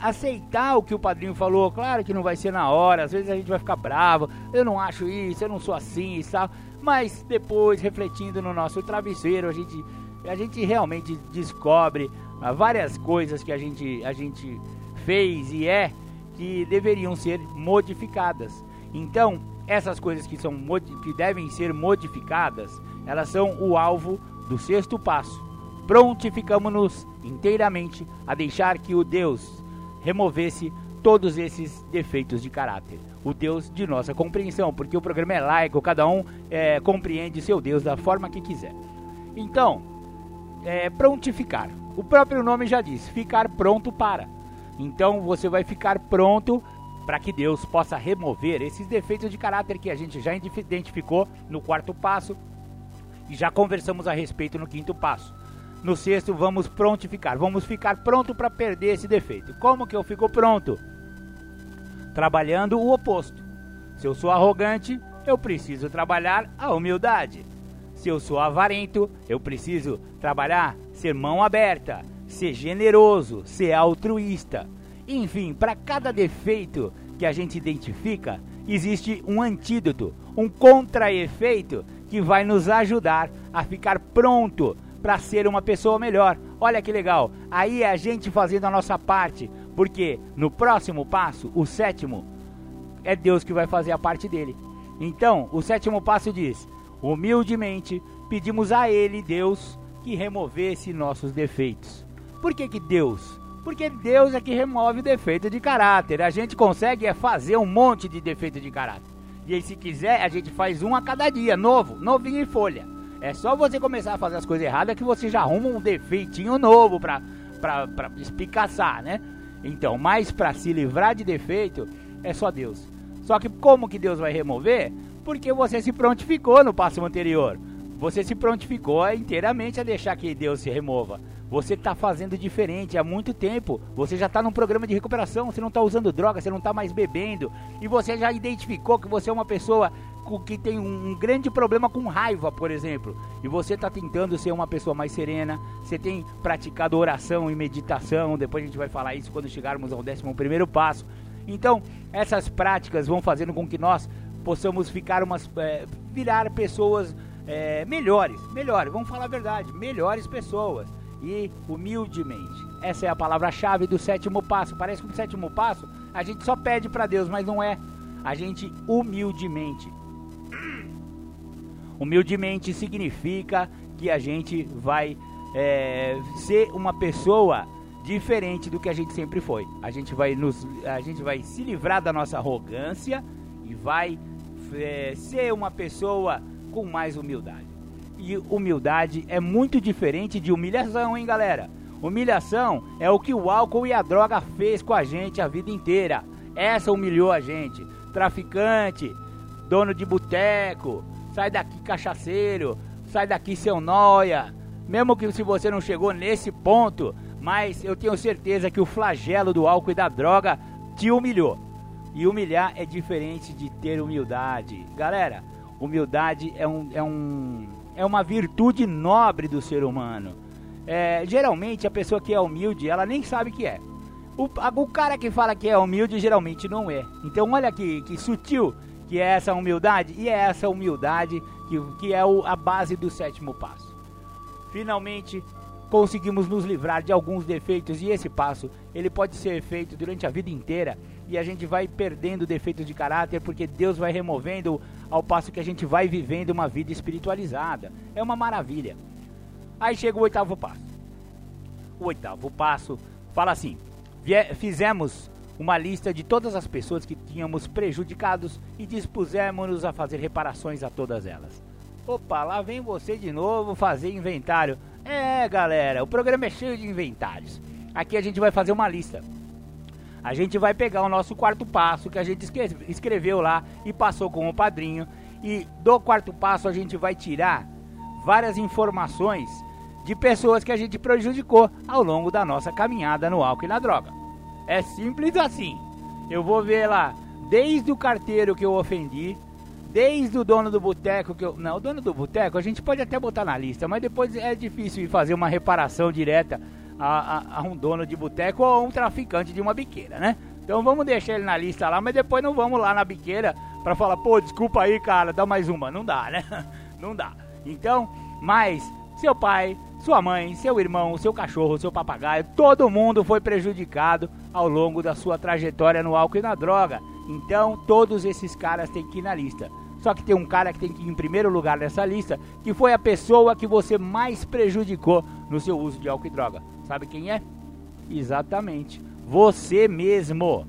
aceitar o que o padrinho falou. Claro que não vai ser na hora, às vezes a gente vai ficar bravo. Eu não acho isso, eu não sou assim e tal. Mas depois, refletindo no nosso travesseiro, a gente, a gente realmente descobre várias coisas que a gente, a gente fez e é que deveriam ser modificadas. Então, essas coisas que, são, que devem ser modificadas, elas são o alvo do sexto passo. Prontificamos-nos inteiramente a deixar que o Deus removesse todos esses defeitos de caráter. O Deus de nossa compreensão, porque o programa é laico, cada um é, compreende seu Deus da forma que quiser. Então, é, prontificar. O próprio nome já diz, ficar pronto para. Então você vai ficar pronto para que Deus possa remover esses defeitos de caráter que a gente já identificou no quarto passo e já conversamos a respeito no quinto passo. No sexto, vamos prontificar, vamos ficar pronto para perder esse defeito. Como que eu fico pronto? Trabalhando o oposto. Se eu sou arrogante, eu preciso trabalhar a humildade. Se eu sou avarento, eu preciso trabalhar ser mão aberta, ser generoso, ser altruísta. Enfim, para cada defeito que a gente identifica, existe um antídoto, um contra-efeito que vai nos ajudar a ficar pronto para ser uma pessoa melhor. Olha que legal. Aí é a gente fazendo a nossa parte, porque no próximo passo, o sétimo, é Deus que vai fazer a parte dele. Então, o sétimo passo diz: humildemente pedimos a Ele, Deus, que removesse nossos defeitos. Por que, que Deus? Porque Deus é que remove o defeito de caráter. A gente consegue é fazer um monte de defeito de caráter. E aí, se quiser, a gente faz um a cada dia, novo, novinho em folha. É só você começar a fazer as coisas erradas que você já arruma um defeitinho novo pra, pra, pra espicaçar, né? Então, mas para se livrar de defeito, é só Deus. Só que como que Deus vai remover? Porque você se prontificou no passo anterior. Você se prontificou inteiramente a deixar que Deus se remova. Você está fazendo diferente há muito tempo. Você já está num programa de recuperação. Você não está usando droga, você não está mais bebendo. E você já identificou que você é uma pessoa que tem um grande problema com raiva, por exemplo. E você está tentando ser uma pessoa mais serena. Você tem praticado oração e meditação. Depois a gente vai falar isso quando chegarmos ao décimo primeiro passo. Então, essas práticas vão fazendo com que nós possamos ficar umas, é, virar pessoas é, melhores, melhores, vamos falar a verdade, melhores pessoas e humildemente. Essa é a palavra-chave do sétimo passo. Parece que no sétimo passo a gente só pede para Deus, mas não é. A gente humildemente. Humildemente significa que a gente vai é, ser uma pessoa diferente do que a gente sempre foi. A gente vai nos, a gente vai se livrar da nossa arrogância e vai é, ser uma pessoa com mais humildade e humildade é muito diferente de humilhação, hein, galera? Humilhação é o que o álcool e a droga fez com a gente a vida inteira. Essa humilhou a gente. Traficante, dono de boteco, sai daqui cachaceiro, sai daqui seu noia. Mesmo que se você não chegou nesse ponto, mas eu tenho certeza que o flagelo do álcool e da droga te humilhou. E humilhar é diferente de ter humildade. Galera, humildade é um, é um é uma virtude nobre do ser humano. É, geralmente a pessoa que é humilde, ela nem sabe que é. O, o, cara que fala que é humilde geralmente não é. Então olha que, que sutil que é essa humildade e é essa humildade que, que é o, a base do sétimo passo. Finalmente conseguimos nos livrar de alguns defeitos e esse passo ele pode ser feito durante a vida inteira e a gente vai perdendo defeitos de caráter porque Deus vai removendo ao passo que a gente vai vivendo uma vida espiritualizada. É uma maravilha. Aí chega o oitavo passo. O oitavo passo fala assim: fizemos uma lista de todas as pessoas que tínhamos prejudicados e dispusemos-nos a fazer reparações a todas elas. Opa, lá vem você de novo fazer inventário. É, galera, o programa é cheio de inventários. Aqui a gente vai fazer uma lista a gente vai pegar o nosso quarto passo que a gente escreveu lá e passou com o padrinho. E do quarto passo a gente vai tirar várias informações de pessoas que a gente prejudicou ao longo da nossa caminhada no álcool e na droga. É simples assim. Eu vou ver lá desde o carteiro que eu ofendi, desde o dono do boteco que eu. Não, o dono do boteco a gente pode até botar na lista, mas depois é difícil fazer uma reparação direta a, a, a um dono de boteco ou a um traficante de uma biqueira, né? Então vamos deixar ele na lista lá, mas depois não vamos lá na biqueira pra falar, pô, desculpa aí, cara, dá mais uma. Não dá, né? Não dá. Então, mas seu pai, sua mãe, seu irmão, seu cachorro, seu papagaio, todo mundo foi prejudicado ao longo da sua trajetória no álcool e na droga. Então, todos esses caras têm que ir na lista. Só que tem um cara que tem que ir em primeiro lugar nessa lista, que foi a pessoa que você mais prejudicou no seu uso de álcool e droga. Sabe quem é? Exatamente. Você mesmo.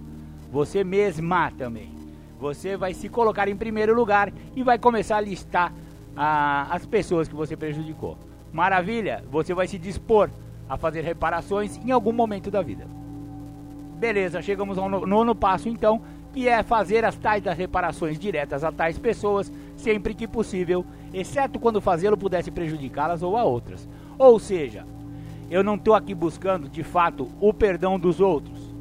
Você mesma também. Você vai se colocar em primeiro lugar e vai começar a listar ah, as pessoas que você prejudicou. Maravilha? Você vai se dispor a fazer reparações em algum momento da vida. Beleza, chegamos ao nono passo então, que é fazer as tais das reparações diretas a tais pessoas sempre que possível, exceto quando fazê-lo pudesse prejudicá-las ou a outras. Ou seja, eu não estou aqui buscando de fato o perdão dos outros.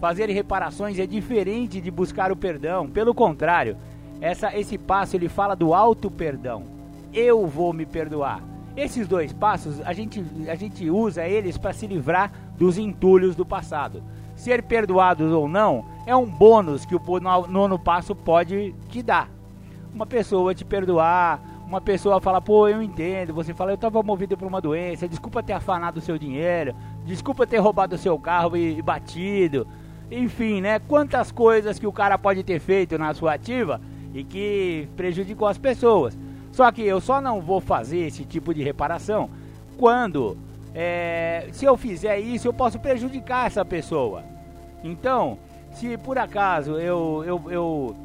Fazer reparações é diferente de buscar o perdão. Pelo contrário, essa, esse passo ele fala do auto perdão. Eu vou me perdoar. Esses dois passos a gente, a gente usa eles para se livrar dos entulhos do passado. Ser perdoado ou não é um bônus que o nono passo pode te dar. Uma pessoa te perdoar, uma pessoa fala, pô, eu entendo. Você fala, eu estava movido por uma doença, desculpa ter afanado o seu dinheiro, desculpa ter roubado o seu carro e, e batido. Enfim, né? Quantas coisas que o cara pode ter feito na sua ativa e que prejudicou as pessoas. Só que eu só não vou fazer esse tipo de reparação quando, é, se eu fizer isso, eu posso prejudicar essa pessoa. Então, se por acaso eu, eu, eu,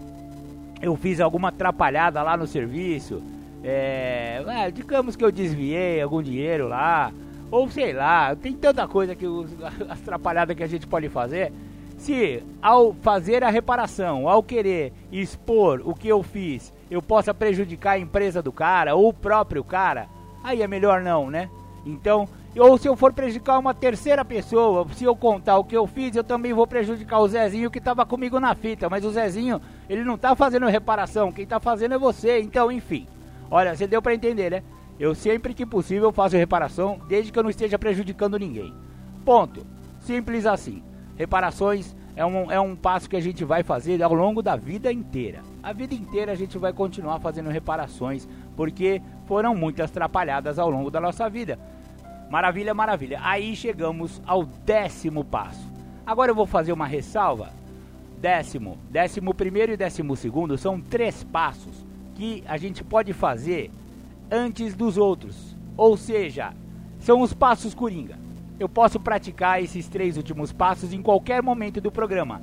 eu fiz alguma atrapalhada lá no serviço, é, é, digamos que eu desviei algum dinheiro lá, ou sei lá, tem tanta coisa que os, as atrapalhadas que a gente pode fazer. Se ao fazer a reparação, ao querer expor o que eu fiz, eu possa prejudicar a empresa do cara ou o próprio cara, aí é melhor não, né? Então, ou se eu for prejudicar uma terceira pessoa, se eu contar o que eu fiz, eu também vou prejudicar o Zezinho que estava comigo na fita. Mas o Zezinho, ele não está fazendo reparação, quem está fazendo é você. Então, enfim. Olha, você deu para entender, né? Eu sempre que possível faço reparação, desde que eu não esteja prejudicando ninguém. Ponto. Simples assim. Reparações é um, é um passo que a gente vai fazer ao longo da vida inteira. A vida inteira a gente vai continuar fazendo reparações, porque foram muitas atrapalhadas ao longo da nossa vida. Maravilha, maravilha. Aí chegamos ao décimo passo. Agora eu vou fazer uma ressalva. Décimo, décimo primeiro e décimo segundo são três passos que a gente pode fazer antes dos outros. Ou seja, são os passos coringa. Eu posso praticar esses três últimos passos em qualquer momento do programa.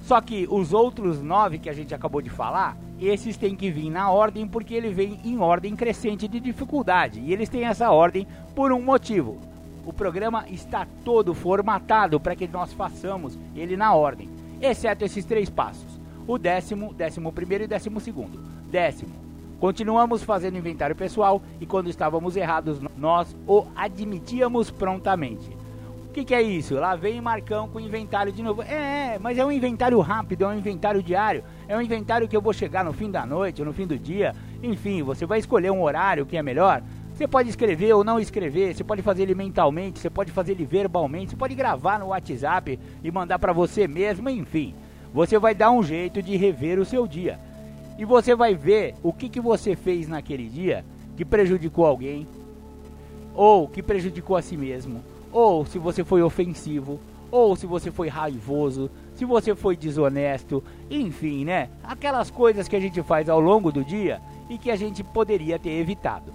Só que os outros nove que a gente acabou de falar, esses têm que vir na ordem porque ele vem em ordem crescente de dificuldade. E eles têm essa ordem por um motivo. O programa está todo formatado para que nós façamos ele na ordem, exceto esses três passos: o décimo, décimo primeiro e décimo segundo. Décimo, continuamos fazendo inventário pessoal e quando estávamos errados, nós o admitíamos prontamente. O que, que, é isso? Lá vem Marcão com inventário de novo. É, é, mas é um inventário rápido, é um inventário diário, é um inventário que eu vou chegar no fim da noite, no fim do dia. Enfim, você vai escolher um horário que é melhor. Você pode escrever ou não escrever, você pode fazer ele mentalmente, você pode fazer ele verbalmente, você pode gravar no WhatsApp e mandar para você mesmo, enfim. Você vai dar um jeito de rever o seu dia. E você vai ver o que, que você fez naquele dia que prejudicou alguém, ou que prejudicou a si mesmo, ou se você foi ofensivo, ou se você foi raivoso, se você foi desonesto, enfim, né? Aquelas coisas que a gente faz ao longo do dia e que a gente poderia ter evitado.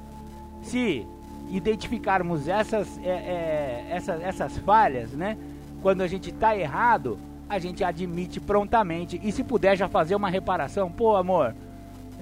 Se identificarmos essas, é, é, essas, essas falhas, né? Quando a gente está errado, a gente admite prontamente. E se puder já fazer uma reparação, pô, amor,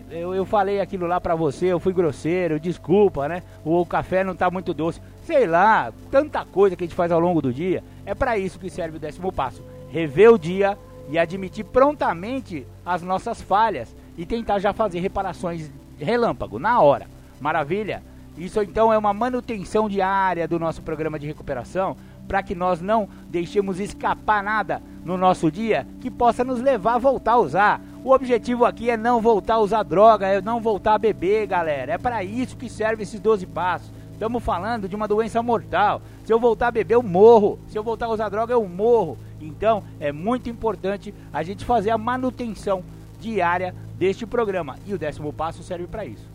eu, eu falei aquilo lá pra você, eu fui grosseiro, desculpa, né? O, o café não tá muito doce. Sei lá, tanta coisa que a gente faz ao longo do dia. É para isso que serve o décimo passo. Rever o dia e admitir prontamente as nossas falhas e tentar já fazer reparações relâmpago, na hora. Maravilha? Isso então é uma manutenção diária do nosso programa de recuperação para que nós não deixemos escapar nada no nosso dia que possa nos levar a voltar a usar. O objetivo aqui é não voltar a usar droga, é não voltar a beber, galera. É para isso que serve esses 12 passos. Estamos falando de uma doença mortal. Se eu voltar a beber, eu morro. Se eu voltar a usar droga, eu morro. Então, é muito importante a gente fazer a manutenção diária deste programa. E o décimo passo serve para isso.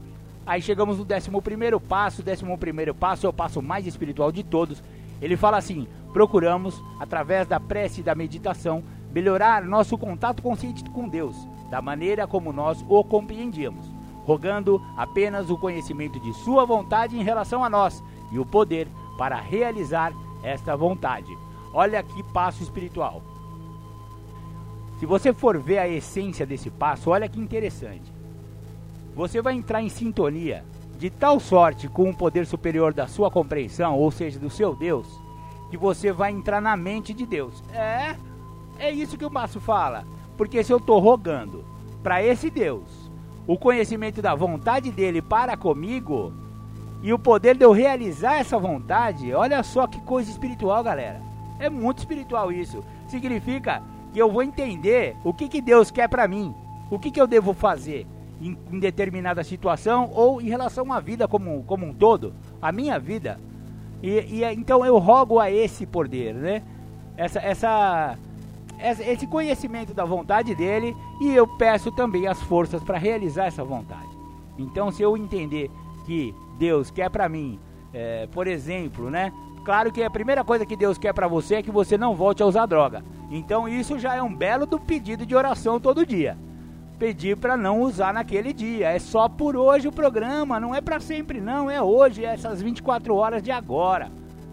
Aí chegamos no décimo primeiro passo. O décimo primeiro passo é o passo mais espiritual de todos. Ele fala assim: procuramos, através da prece e da meditação, melhorar nosso contato consciente com Deus, da maneira como nós o compreendíamos, rogando apenas o conhecimento de Sua vontade em relação a nós e o poder para realizar esta vontade. Olha que passo espiritual. Se você for ver a essência desse passo, olha que interessante. Você vai entrar em sintonia de tal sorte com o poder superior da sua compreensão, ou seja, do seu Deus, que você vai entrar na mente de Deus. É, é isso que o passo fala. Porque se eu estou rogando para esse Deus o conhecimento da vontade dele para comigo e o poder de eu realizar essa vontade, olha só que coisa espiritual, galera. É muito espiritual isso. Significa que eu vou entender o que, que Deus quer para mim, o que, que eu devo fazer em, em, determinada situação ou em relação à vida como, como um todo, a minha vida. E, e então eu rogo a esse poder, né? Essa, essa, esse conhecimento da vontade dele e eu peço também as forças para realizar essa vontade. Então, se eu entender que Deus quer para mim, é, por exemplo, né? Claro que a primeira coisa que Deus quer para você é que você não volte a usar droga. Então, isso já é um belo do pedido de oração todo dia. Pedir para não usar naquele dia. É só por hoje o programa, não é para sempre, não. É hoje, é essas 24 horas de agora.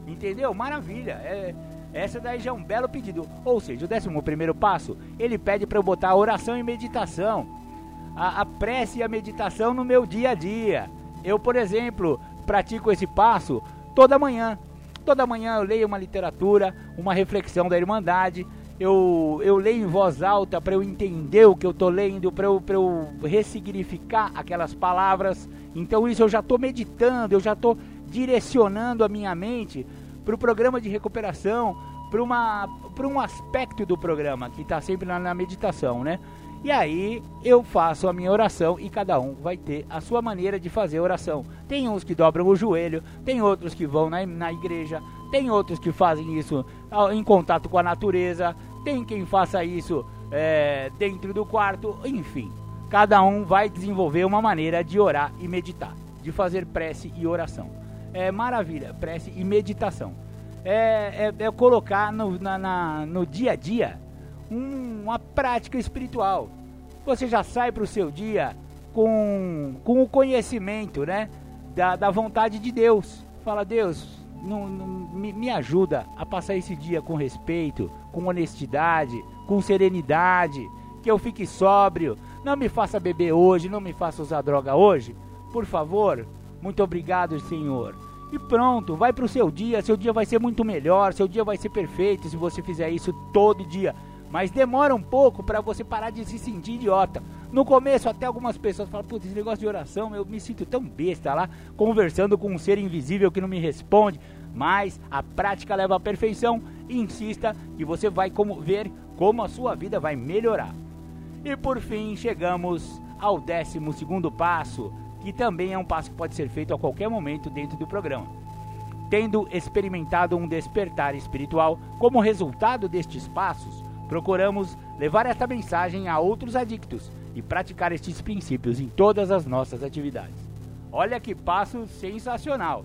Entendeu? Maravilha. É, essa daí já é um belo pedido. Ou seja, o décimo primeiro passo, ele pede para eu botar a oração e meditação. A, a prece e a meditação no meu dia a dia. Eu, por exemplo, pratico esse passo toda manhã. Toda manhã eu leio uma literatura, uma reflexão da Irmandade. Eu, eu leio em voz alta para eu entender o que eu estou lendo, para eu, eu ressignificar aquelas palavras. Então, isso eu já estou meditando, eu já estou direcionando a minha mente para o programa de recuperação, para um aspecto do programa que está sempre na, na meditação, né? E aí eu faço a minha oração e cada um vai ter a sua maneira de fazer oração. Tem uns que dobram o joelho, tem outros que vão na, na igreja, tem outros que fazem isso em contato com a natureza, tem quem faça isso é, dentro do quarto, enfim. Cada um vai desenvolver uma maneira de orar e meditar, de fazer prece e oração é maravilha, prece e meditação. É, é, é colocar no, na, na, no dia a dia um, uma prática espiritual. Você já sai para o seu dia com, com o conhecimento né, da, da vontade de Deus. Fala, Deus, não, não, me, me ajuda a passar esse dia com respeito, com honestidade, com serenidade, que eu fique sóbrio. Não me faça beber hoje, não me faça usar droga hoje. Por favor, muito obrigado, Senhor. E pronto, vai para o seu dia. Seu dia vai ser muito melhor. Seu dia vai ser perfeito se você fizer isso todo dia. Mas demora um pouco para você parar de se sentir idiota. No começo, até algumas pessoas falam: Putz, esse negócio de oração, eu me sinto tão besta lá, conversando com um ser invisível que não me responde. Mas a prática leva à perfeição. Insista que você vai como, ver como a sua vida vai melhorar. E por fim, chegamos ao décimo segundo passo, que também é um passo que pode ser feito a qualquer momento dentro do programa. Tendo experimentado um despertar espiritual como resultado destes passos, procuramos levar esta mensagem a outros adictos e praticar estes princípios em todas as nossas atividades. Olha que passo sensacional!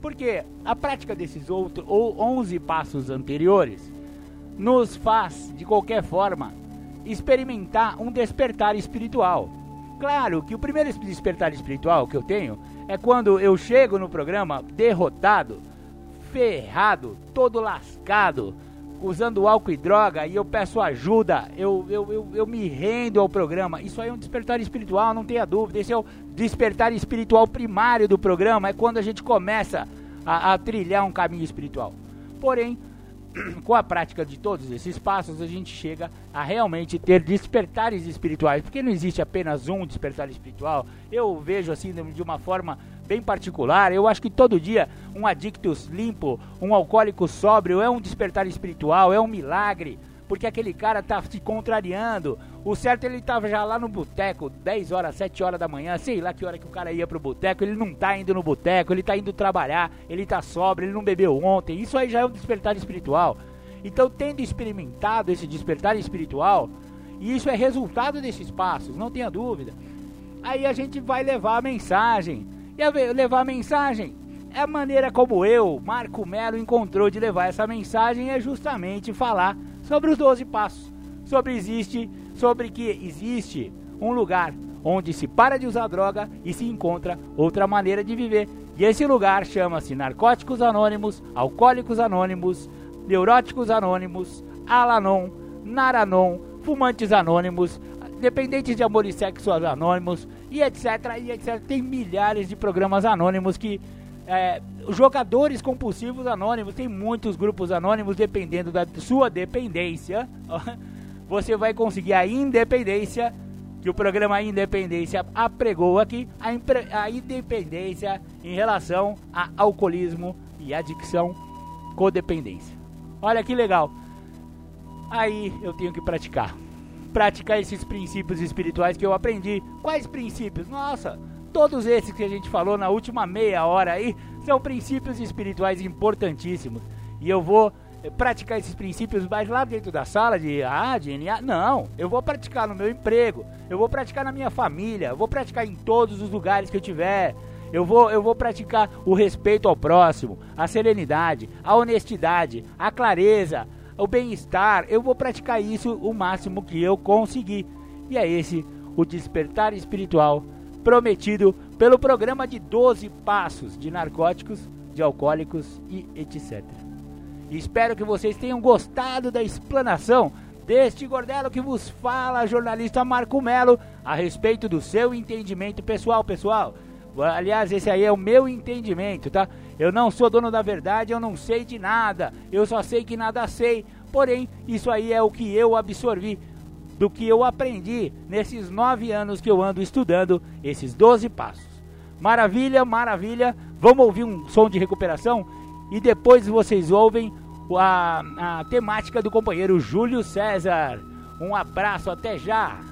Porque a prática desses outros ou 11 passos anteriores nos faz, de qualquer forma, experimentar um despertar espiritual Claro que o primeiro despertar espiritual que eu tenho é quando eu chego no programa derrotado, ferrado, todo lascado, usando álcool e droga e eu peço ajuda, eu, eu, eu, eu, me rendo ao programa. Isso aí é um despertar espiritual, não tenha dúvida. Esse é o despertar espiritual primário do programa, é quando a gente começa a, a trilhar um caminho espiritual. Porém, com a prática de todos esses passos, a gente chega a realmente ter despertares espirituais, porque não existe apenas um despertar espiritual. Eu vejo assim de uma forma bem particular. Eu acho que todo dia um adicto limpo, um alcoólico sóbrio é um despertar espiritual, é um milagre, porque aquele cara tá se contrariando. O certo ele tava já lá no boteco, 10 horas, 7 horas da manhã, sei lá que hora que o cara ia pro boteco, ele não tá indo no boteco, ele tá indo trabalhar, ele tá sóbrio, ele não bebeu ontem. Isso aí já é um despertar espiritual. Então, tendo experimentado esse despertar espiritual, e isso é resultado desses passos, não tenha dúvida. Aí a gente vai levar a mensagem. Levar a mensagem é a maneira como eu, Marco Melo, encontrou de levar essa mensagem é justamente falar sobre os 12 passos. Sobre existe, sobre que existe um lugar onde se para de usar droga e se encontra outra maneira de viver. E esse lugar chama-se Narcóticos Anônimos, Alcoólicos Anônimos, Neuróticos Anônimos, Alanon, Naranon, Fumantes Anônimos, Dependentes de Amor e Sexo Anônimos e etc, e etc. Tem milhares de programas anônimos que é, jogadores compulsivos anônimos, tem muitos grupos anônimos, dependendo da sua dependência, você vai conseguir a independência, que o programa Independência apregou aqui, a, a independência em relação a alcoolismo e adicção, codependência. Olha que legal. Aí eu tenho que praticar. Praticar esses princípios espirituais que eu aprendi. Quais princípios? Nossa, todos esses que a gente falou na última meia hora aí são princípios espirituais importantíssimos. E eu vou praticar esses princípios mais lá dentro da sala de ah, de NA. Não, eu vou praticar no meu emprego, eu vou praticar na minha família, eu vou praticar em todos os lugares que eu tiver. Eu vou, eu vou praticar o respeito ao próximo, a serenidade, a honestidade, a clareza, o bem-estar. Eu vou praticar isso o máximo que eu conseguir. E é esse o despertar espiritual prometido pelo programa de 12 passos de narcóticos, de alcoólicos e etc. Espero que vocês tenham gostado da explanação deste gordelo que vos fala, jornalista Marco Melo, a respeito do seu entendimento pessoal, pessoal. Aliás, esse aí é o meu entendimento, tá? Eu não sou dono da verdade, eu não sei de nada, eu só sei que nada sei. Porém, isso aí é o que eu absorvi do que eu aprendi nesses nove anos que eu ando estudando esses 12 passos. Maravilha, maravilha. Vamos ouvir um som de recuperação e depois vocês ouvem a, a temática do companheiro Júlio César. Um abraço, até já!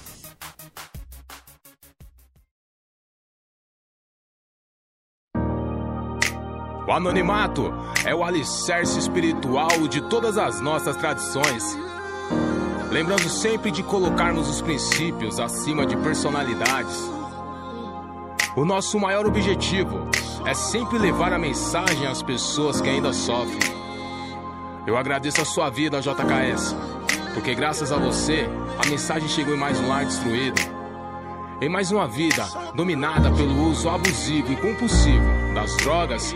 O anonimato é o alicerce espiritual de todas as nossas tradições lembrando sempre de colocarmos os princípios acima de personalidades. O nosso maior objetivo é sempre levar a mensagem às pessoas que ainda sofrem. Eu agradeço a sua vida, JKS, porque graças a você a mensagem chegou em mais um lar destruído. Em mais uma vida dominada pelo uso abusivo e compulsivo das drogas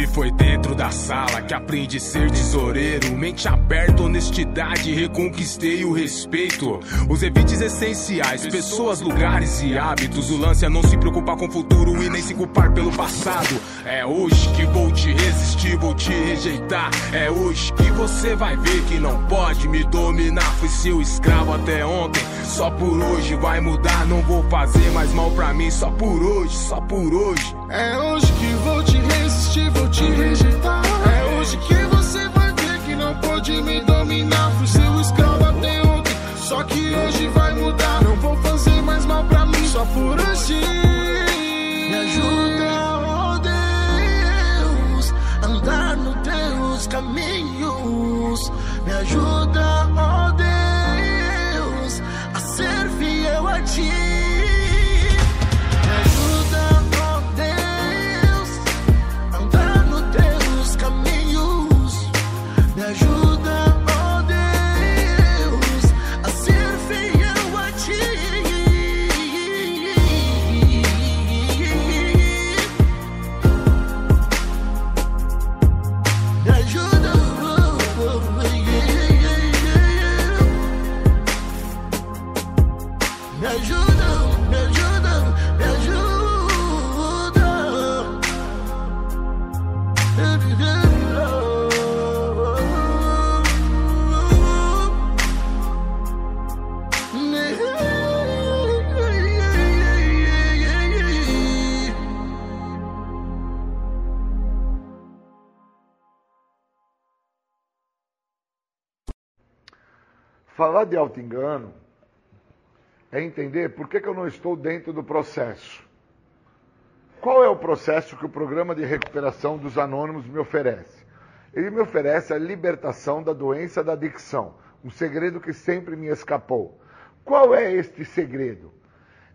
E foi dentro da sala que aprendi a ser tesoureiro. Mente aberta, honestidade, reconquistei o respeito. Os evites essenciais, pessoas, lugares e hábitos. O lance é não se preocupar com o futuro e nem se culpar pelo passado. É hoje que vou te resistir, vou te rejeitar. É hoje que você vai ver que não pode me dominar. Fui seu escravo até ontem, só por hoje vai mudar. Não vou fazer mais mal pra mim, só por hoje, só por hoje. É hoje que vou te resistir, vou te rejeitar. É hoje que você vai ver que não pode me dominar. Fui seu escravo até ontem, só que hoje vai mudar. Não vou fazer mais mal pra mim, só por hoje. Me ajuda, oh Deus, a andar nos teus caminhos. Me ajuda, Falar de auto-engano é entender por que, que eu não estou dentro do processo. Qual é o processo que o programa de recuperação dos anônimos me oferece? Ele me oferece a libertação da doença da adicção, um segredo que sempre me escapou. Qual é este segredo?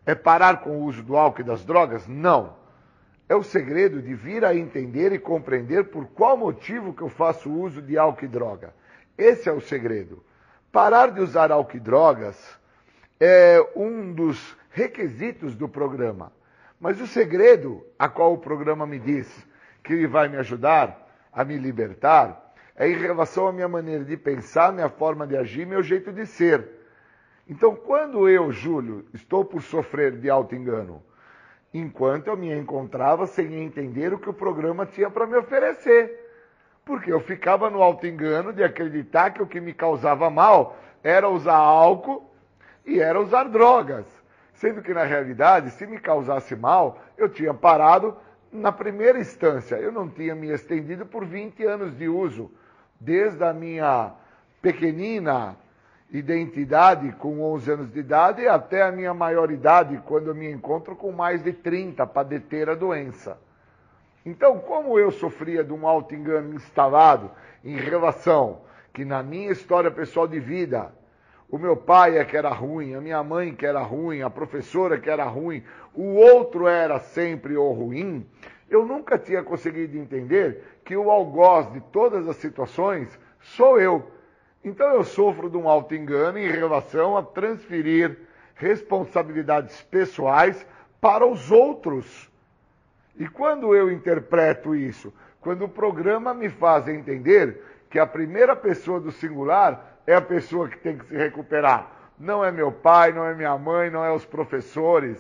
É parar com o uso do álcool e das drogas? Não. É o segredo de vir a entender e compreender por qual motivo que eu faço uso de álcool e droga. Esse é o segredo. Parar de usar álcool e drogas é um dos requisitos do programa. Mas o segredo a qual o programa me diz que ele vai me ajudar a me libertar é em relação à minha maneira de pensar, minha forma de agir, meu jeito de ser. Então, quando eu, Júlio, estou por sofrer de auto-engano, enquanto eu me encontrava sem entender o que o programa tinha para me oferecer. Porque eu ficava no auto-engano de acreditar que o que me causava mal era usar álcool e era usar drogas. Sendo que, na realidade, se me causasse mal, eu tinha parado na primeira instância. Eu não tinha me estendido por 20 anos de uso, desde a minha pequenina identidade com 11 anos de idade até a minha maioridade, quando eu me encontro com mais de 30 para deter a doença. Então, como eu sofria de um auto-engano instalado em relação que na minha história pessoal de vida, o meu pai é que era ruim, a minha mãe que era ruim, a professora que era ruim, o outro era sempre o ruim, Eu nunca tinha conseguido entender que o algoz de todas as situações sou eu. Então eu sofro de um auto-engano em relação a transferir responsabilidades pessoais para os outros. E quando eu interpreto isso? Quando o programa me faz entender que a primeira pessoa do singular é a pessoa que tem que se recuperar. Não é meu pai, não é minha mãe, não é os professores.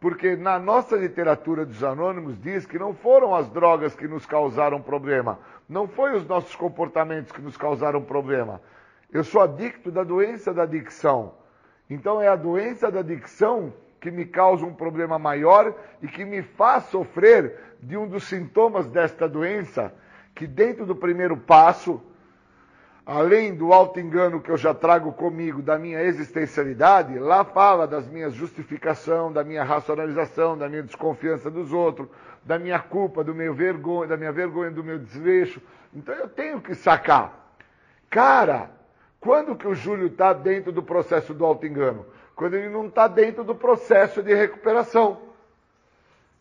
Porque na nossa literatura dos anônimos diz que não foram as drogas que nos causaram problema, não foi os nossos comportamentos que nos causaram problema. Eu sou adicto da doença da adicção. Então é a doença da adicção que me causa um problema maior e que me faz sofrer de um dos sintomas desta doença, que dentro do primeiro passo, além do auto-engano que eu já trago comigo da minha existencialidade, lá fala das minhas justificação, da minha racionalização, da minha desconfiança dos outros, da minha culpa, do meu vergonha, da minha vergonha, do meu desleixo. Então eu tenho que sacar. Cara, quando que o Júlio está dentro do processo do auto-engano? Quando ele não está dentro do processo de recuperação.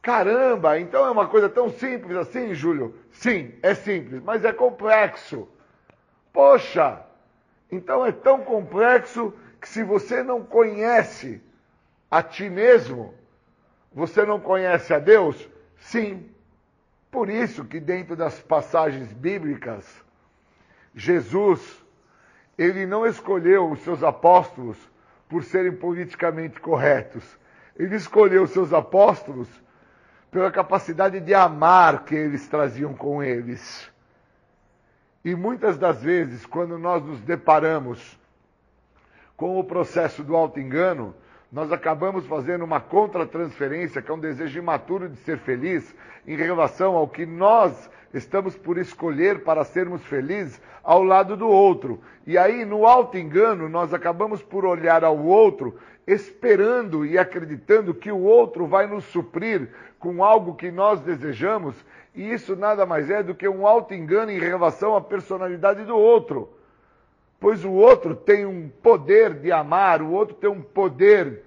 Caramba, então é uma coisa tão simples assim, Júlio? Sim, é simples, mas é complexo. Poxa, então é tão complexo que se você não conhece a ti mesmo, você não conhece a Deus? Sim. Por isso que dentro das passagens bíblicas, Jesus, ele não escolheu os seus apóstolos por serem politicamente corretos. Ele escolheu seus apóstolos pela capacidade de amar que eles traziam com eles. E muitas das vezes, quando nós nos deparamos com o processo do auto-engano, nós acabamos fazendo uma contra-transferência, que é um desejo imaturo de ser feliz, em relação ao que nós estamos por escolher para sermos felizes ao lado do outro. E aí, no auto-engano, nós acabamos por olhar ao outro esperando e acreditando que o outro vai nos suprir com algo que nós desejamos e isso nada mais é do que um auto-engano em relação à personalidade do outro. Pois o outro tem um poder de amar, o outro tem um poder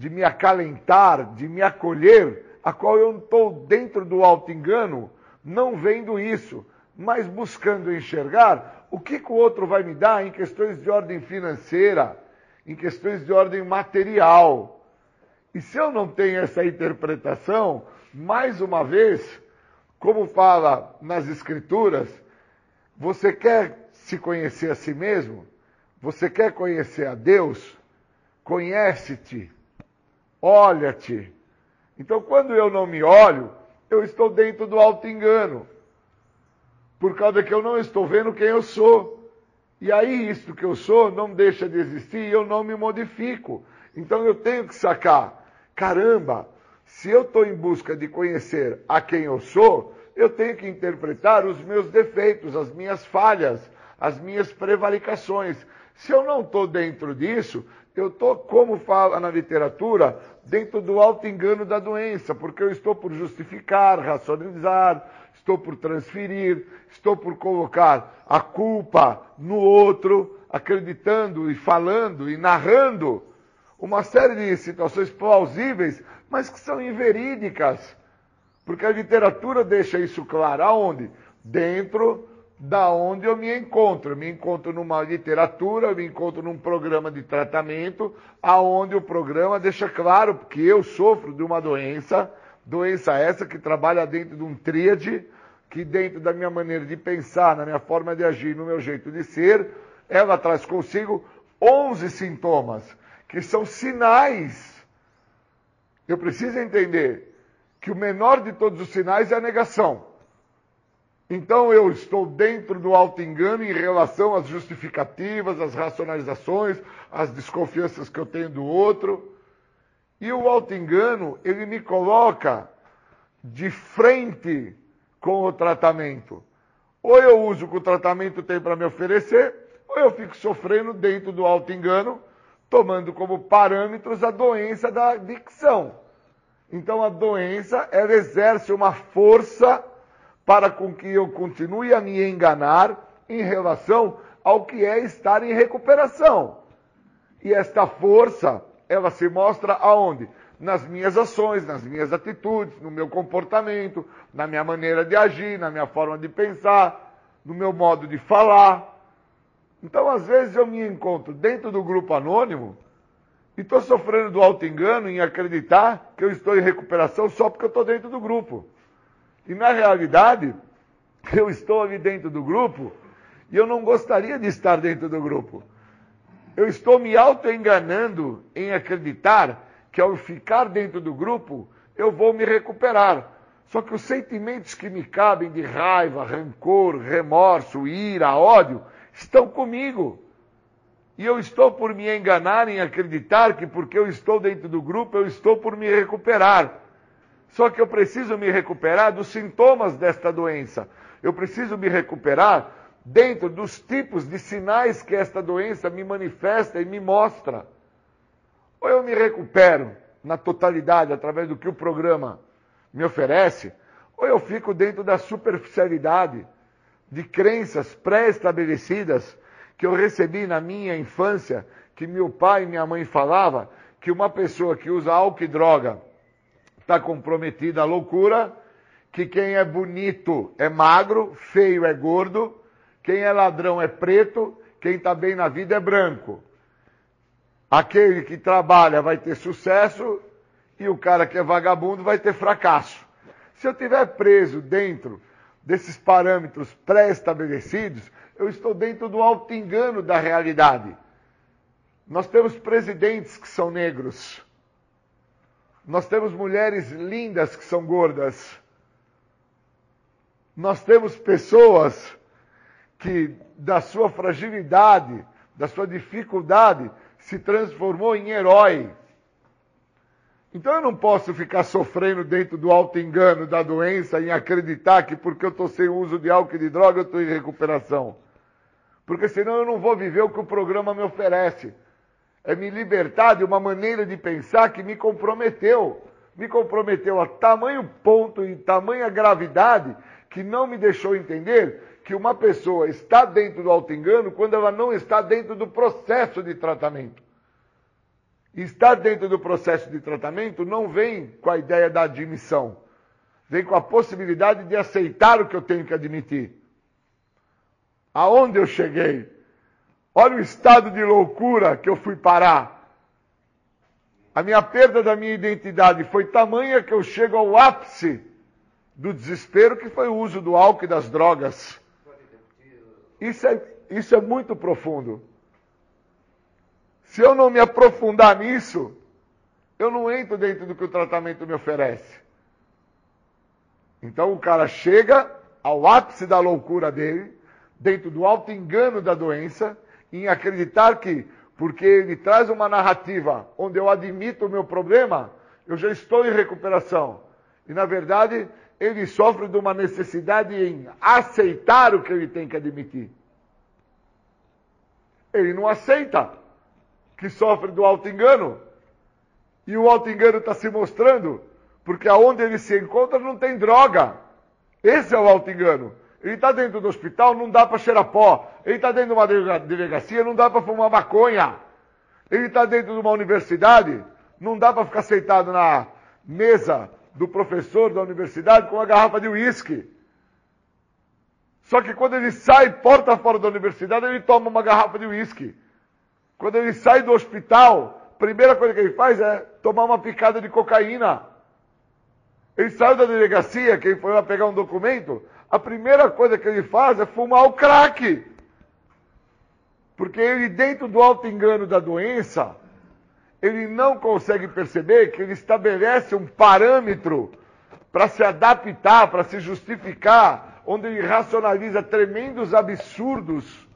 de me acalentar, de me acolher, a qual eu estou dentro do auto-engano, não vendo isso, mas buscando enxergar o que, que o outro vai me dar em questões de ordem financeira, em questões de ordem material. E se eu não tenho essa interpretação, mais uma vez, como fala nas Escrituras, você quer se conhecer a si mesmo? Você quer conhecer a Deus? Conhece-te, olha-te. Então, quando eu não me olho, eu estou dentro do auto-engano, por causa que eu não estou vendo quem eu sou. E aí, isto que eu sou não deixa de existir e eu não me modifico. Então, eu tenho que sacar: caramba, se eu estou em busca de conhecer a quem eu sou, eu tenho que interpretar os meus defeitos, as minhas falhas, as minhas prevaricações. Se eu não estou dentro disso, eu estou, como fala na literatura, dentro do alto engano da doença, porque eu estou por justificar, racionalizar, estou por transferir, estou por colocar a culpa no outro, acreditando e falando e narrando uma série de situações plausíveis mas que são inverídicas. Porque a literatura deixa isso claro. Aonde? Dentro da onde eu me encontro. Eu me encontro numa literatura, eu me encontro num programa de tratamento, aonde o programa deixa claro que eu sofro de uma doença, doença essa que trabalha dentro de um tríade, que dentro da minha maneira de pensar, na minha forma de agir, no meu jeito de ser, ela traz consigo 11 sintomas, que são sinais eu preciso entender que o menor de todos os sinais é a negação. Então eu estou dentro do auto-engano em relação às justificativas, às racionalizações, às desconfianças que eu tenho do outro. E o auto-engano, ele me coloca de frente com o tratamento. Ou eu uso o que o tratamento tem para me oferecer, ou eu fico sofrendo dentro do auto-engano tomando como parâmetros a doença da adicção. Então a doença, ela exerce uma força para com que eu continue a me enganar em relação ao que é estar em recuperação. E esta força, ela se mostra aonde? nas minhas ações, nas minhas atitudes, no meu comportamento, na minha maneira de agir, na minha forma de pensar, no meu modo de falar. Então, às vezes, eu me encontro dentro do grupo anônimo e estou sofrendo do auto-engano em acreditar que eu estou em recuperação só porque eu estou dentro do grupo. E, na realidade, eu estou ali dentro do grupo e eu não gostaria de estar dentro do grupo. Eu estou me auto-enganando em acreditar que ao ficar dentro do grupo eu vou me recuperar. Só que os sentimentos que me cabem de raiva, rancor, remorso, ira, ódio, estão comigo. E eu estou por me enganar em acreditar que porque eu estou dentro do grupo, eu estou por me recuperar. Só que eu preciso me recuperar dos sintomas desta doença. Eu preciso me recuperar dentro dos tipos de sinais que esta doença me manifesta e me mostra. Ou eu me recupero na totalidade através do que o programa me oferece, ou eu fico dentro da superficialidade de crenças pré-estabelecidas que eu recebi na minha infância, que meu pai e minha mãe falavam que uma pessoa que usa álcool e droga está comprometida à loucura, que quem é bonito é magro, feio é gordo, quem é ladrão é preto, quem está bem na vida é branco. Aquele que trabalha vai ter sucesso e o cara que é vagabundo vai ter fracasso. Se eu estiver preso dentro desses parâmetros pré-estabelecidos, eu estou dentro do alto engano da realidade. Nós temos presidentes que são negros. Nós temos mulheres lindas que são gordas. Nós temos pessoas que, da sua fragilidade, da sua dificuldade, se transformou em herói. Então eu não posso ficar sofrendo dentro do alto engano da doença em acreditar que porque eu estou sem uso de álcool e de droga eu estou em recuperação. Porque senão eu não vou viver o que o programa me oferece. É me libertar de uma maneira de pensar que me comprometeu. Me comprometeu a tamanho ponto e tamanha gravidade que não me deixou entender que uma pessoa está dentro do auto-engano quando ela não está dentro do processo de tratamento. Estar dentro do processo de tratamento não vem com a ideia da admissão, vem com a possibilidade de aceitar o que eu tenho que admitir. Aonde eu cheguei? Olha o estado de loucura que eu fui parar. A minha perda da minha identidade foi tamanha que eu chego ao ápice do desespero, que foi o uso do álcool e das drogas. Isso é, isso é muito profundo. Se eu não me aprofundar nisso, eu não entro dentro do que o tratamento me oferece. Então o cara chega ao ápice da loucura dele, dentro do alto engano da doença, em acreditar que, porque ele traz uma narrativa onde eu admito o meu problema, eu já estou em recuperação. E na verdade, ele sofre de uma necessidade em aceitar o que ele tem que admitir. Ele não aceita que sofre do auto-engano. E o auto-engano está se mostrando porque aonde ele se encontra não tem droga. Esse é o auto-engano. Ele está dentro do hospital, não dá para cheirar pó. Ele está dentro de uma delegacia, não dá para fumar maconha. Ele está dentro de uma universidade, não dá para ficar sentado na mesa do professor da universidade com uma garrafa de uísque. Só que quando ele sai porta fora da universidade, ele toma uma garrafa de uísque. Quando ele sai do hospital, a primeira coisa que ele faz é tomar uma picada de cocaína. Ele saiu da delegacia, quem foi lá pegar um documento, a primeira coisa que ele faz é fumar o crack. Porque ele, dentro do alto engano da doença, ele não consegue perceber que ele estabelece um parâmetro para se adaptar, para se justificar, onde ele racionaliza tremendos absurdos.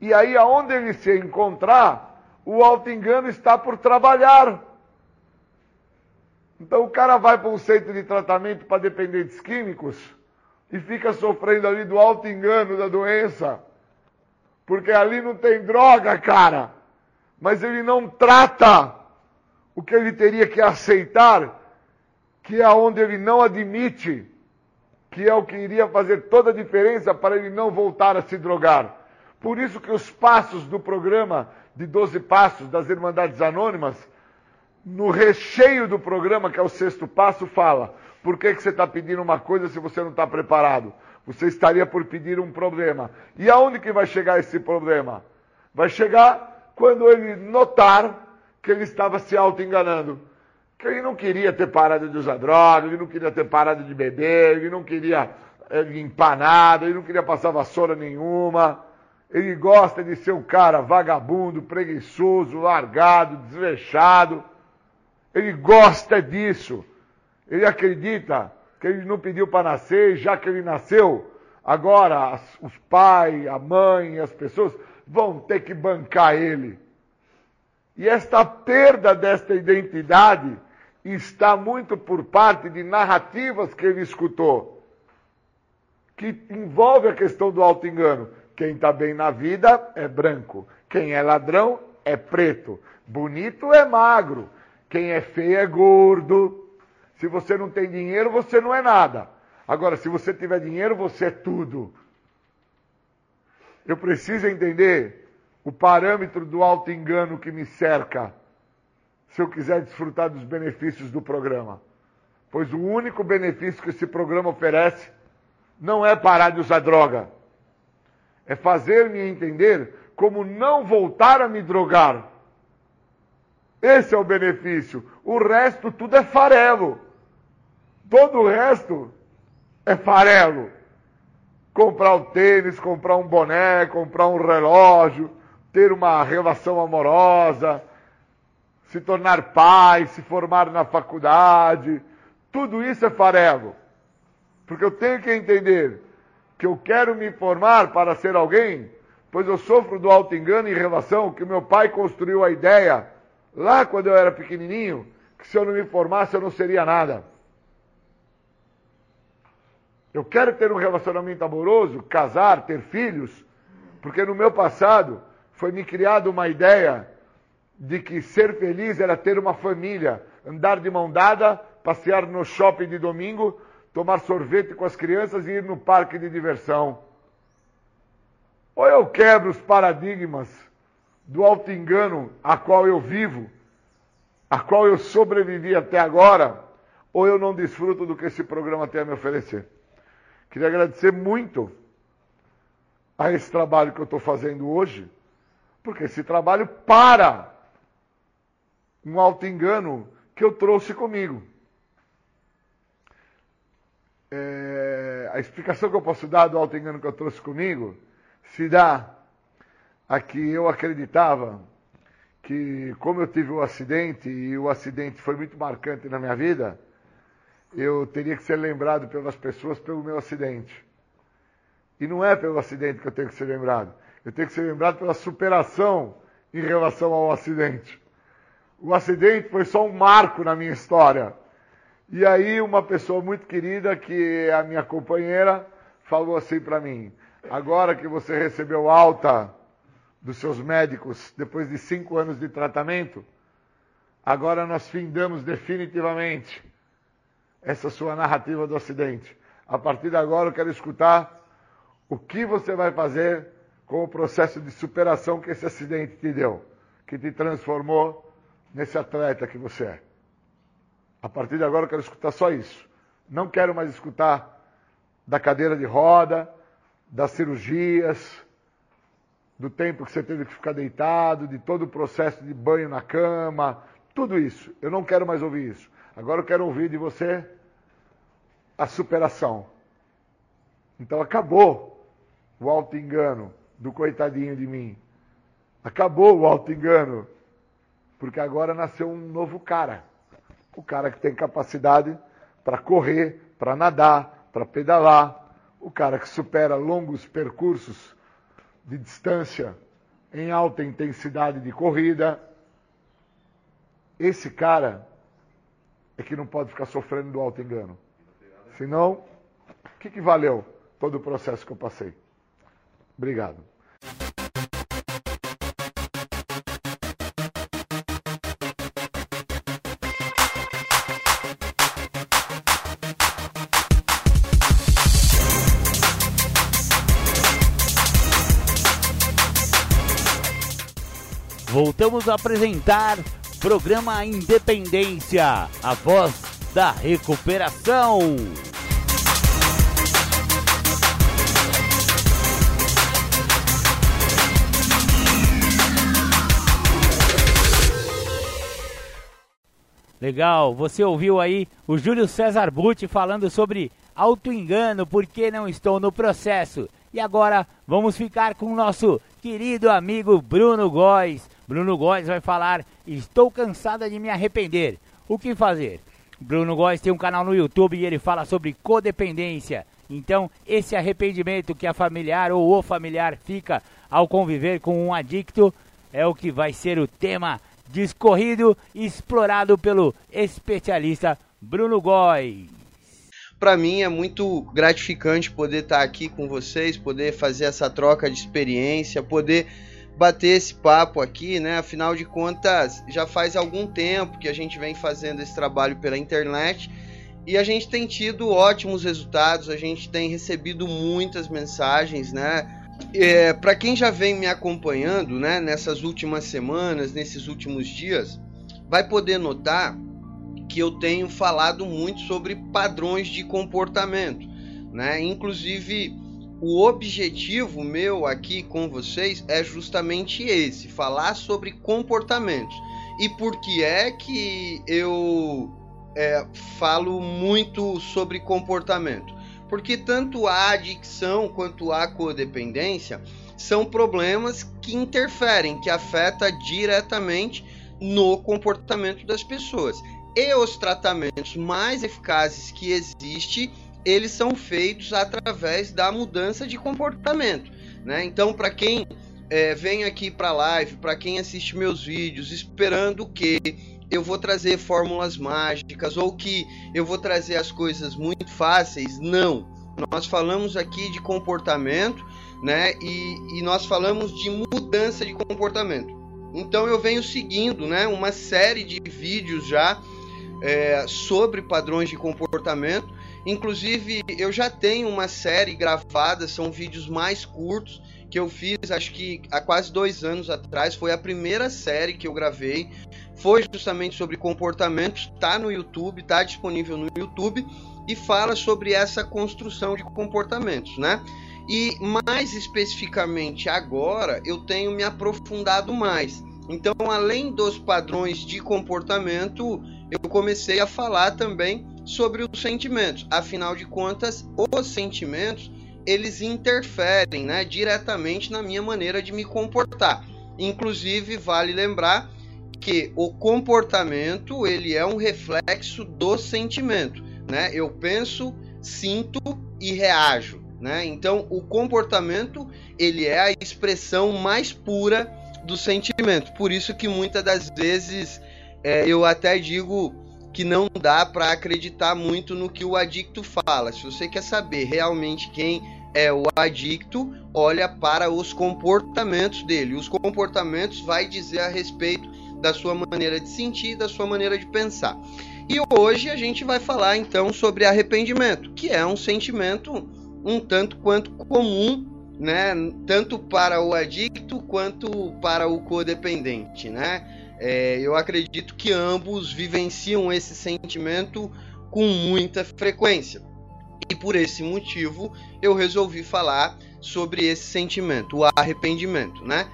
E aí, aonde ele se encontrar, o auto-engano está por trabalhar. Então, o cara vai para um centro de tratamento para dependentes químicos e fica sofrendo ali do auto-engano da doença. Porque ali não tem droga, cara mas ele não trata o que ele teria que aceitar, que é onde ele não admite, que é o que iria fazer toda a diferença para ele não voltar a se drogar. Por isso que os passos do programa de 12 passos das Irmandades Anônimas no recheio do programa, que é o sexto passo, fala: por que, que você está pedindo uma coisa se você não está preparado? Você estaria por pedir um problema. E aonde que vai chegar esse problema? Vai chegar quando ele notar que ele estava se auto-enganando. Que ele não queria ter parado de usar droga, ele não queria ter parado de beber, ele não queria é, limpar nada, ele não queria passar vassoura nenhuma. Ele gosta de ser um cara vagabundo, preguiçoso, largado, desleixado. Ele gosta disso. Ele acredita que ele não pediu para nascer, já que ele nasceu, agora os pais, a mãe, as pessoas vão ter que bancar ele. E esta perda desta identidade está muito por parte de narrativas que ele escutou, que envolve a questão do auto-engano. Quem está bem na vida é branco, quem é ladrão é preto, bonito é magro, quem é feio é gordo. Se você não tem dinheiro, você não é nada. Agora, se você tiver dinheiro, você é tudo. Eu preciso entender o parâmetro do auto-engano que me cerca, se eu quiser desfrutar dos benefícios do programa. Pois o único benefício que esse programa oferece não é parar de usar droga, é fazer-me entender como não voltar a me drogar. Esse é o benefício. O resto tudo é farelo. Todo o resto é farelo. Comprar o tênis, comprar um boné, comprar um relógio, ter uma relação amorosa, se tornar pai, se formar na faculdade, tudo isso é farelo. Porque eu tenho que entender que eu quero me formar para ser alguém, pois eu sofro do auto-engano em relação que meu pai construiu a ideia, lá quando eu era pequenininho, que se eu não me formasse eu não seria nada. Eu quero ter um relacionamento amoroso, casar, ter filhos, porque no meu passado foi me criada uma ideia de que ser feliz era ter uma família, andar de mão dada, passear no shopping de domingo, tomar sorvete com as crianças e ir no parque de diversão. Ou eu quebro os paradigmas do auto-engano a qual eu vivo, a qual eu sobrevivi até agora, ou eu não desfruto do que esse programa tem a me oferecer. Queria agradecer muito a esse trabalho que eu estou fazendo hoje, porque esse trabalho para um auto-engano que eu trouxe comigo. É, a explicação que eu posso dar do auto-engano que eu trouxe comigo se dá a que eu acreditava que, como eu tive o um acidente, e o acidente foi muito marcante na minha vida, eu teria que ser lembrado pelas pessoas pelo meu acidente. E não é pelo acidente que eu tenho que ser lembrado. Eu tenho que ser lembrado pela superação em relação ao acidente. O acidente foi só um marco na minha história. E aí uma pessoa muito querida, que é a minha companheira, falou assim para mim: agora que você recebeu alta dos seus médicos, depois de cinco anos de tratamento, agora nós findamos definitivamente essa sua narrativa do acidente. A partir de agora eu quero escutar o que você vai fazer com o processo de superação que esse acidente te deu, que te transformou nesse atleta que você é. A partir de agora eu quero escutar só isso. Não quero mais escutar da cadeira de roda, das cirurgias, do tempo que você teve que ficar deitado, de todo o processo de banho na cama, tudo isso. Eu não quero mais ouvir isso. Agora eu quero ouvir de você a superação. Então acabou o auto-engano do coitadinho de mim. Acabou o auto-engano. Porque agora nasceu um novo cara. O cara que tem capacidade para correr, para nadar, para pedalar. O cara que supera longos percursos de distância em alta intensidade de corrida. Esse cara é que não pode ficar sofrendo do auto-engano. Senão, o que, que valeu todo o processo que eu passei? Obrigado. Voltamos a apresentar Programa Independência, a voz da recuperação. Legal, você ouviu aí o Júlio César Butti falando sobre auto-engano, porque não estou no processo. E agora vamos ficar com o nosso querido amigo Bruno Góes. Bruno Góes vai falar: Estou cansada de me arrepender. O que fazer? Bruno Góes tem um canal no YouTube e ele fala sobre codependência. Então, esse arrependimento que a familiar ou o familiar fica ao conviver com um adicto é o que vai ser o tema discorrido e explorado pelo especialista Bruno Góes. Para mim é muito gratificante poder estar aqui com vocês, poder fazer essa troca de experiência, poder bater esse papo aqui, né? Afinal de contas, já faz algum tempo que a gente vem fazendo esse trabalho pela internet e a gente tem tido ótimos resultados, a gente tem recebido muitas mensagens, né? É, para quem já vem me acompanhando, né, nessas últimas semanas, nesses últimos dias, vai poder notar que eu tenho falado muito sobre padrões de comportamento, né? Inclusive, o objetivo meu aqui com vocês é justamente esse: falar sobre comportamentos. E por que é que eu é, falo muito sobre comportamento? Porque tanto a adicção quanto a codependência são problemas que interferem, que afetam diretamente no comportamento das pessoas. E os tratamentos mais eficazes que existem, eles são feitos através da mudança de comportamento. Né? Então, para quem é, vem aqui para a live, para quem assiste meus vídeos, esperando que eu vou trazer fórmulas mágicas ou que eu vou trazer as coisas muito fáceis. Não. Nós falamos aqui de comportamento, né? E, e nós falamos de mudança de comportamento. Então eu venho seguindo, né? Uma série de vídeos já é, sobre padrões de comportamento. Inclusive eu já tenho uma série gravada, são vídeos mais curtos que eu fiz, acho que há quase dois anos atrás. Foi a primeira série que eu gravei foi justamente sobre comportamentos, está no YouTube, está disponível no YouTube e fala sobre essa construção de comportamentos, né? E mais especificamente agora eu tenho me aprofundado mais. Então, além dos padrões de comportamento, eu comecei a falar também sobre os sentimentos. Afinal de contas, os sentimentos eles interferem, né, diretamente na minha maneira de me comportar. Inclusive, vale lembrar que o comportamento ele é um reflexo do sentimento, né? Eu penso, sinto e reajo, né? Então o comportamento ele é a expressão mais pura do sentimento. Por isso que muitas das vezes é, eu até digo que não dá para acreditar muito no que o adicto fala. Se você quer saber realmente quem é o adicto, olha para os comportamentos dele. Os comportamentos vai dizer a respeito da sua maneira de sentir, da sua maneira de pensar. E hoje a gente vai falar então sobre arrependimento, que é um sentimento um tanto quanto comum, né, tanto para o adicto quanto para o codependente, né? É, eu acredito que ambos vivenciam esse sentimento com muita frequência. E por esse motivo eu resolvi falar sobre esse sentimento, o arrependimento, né?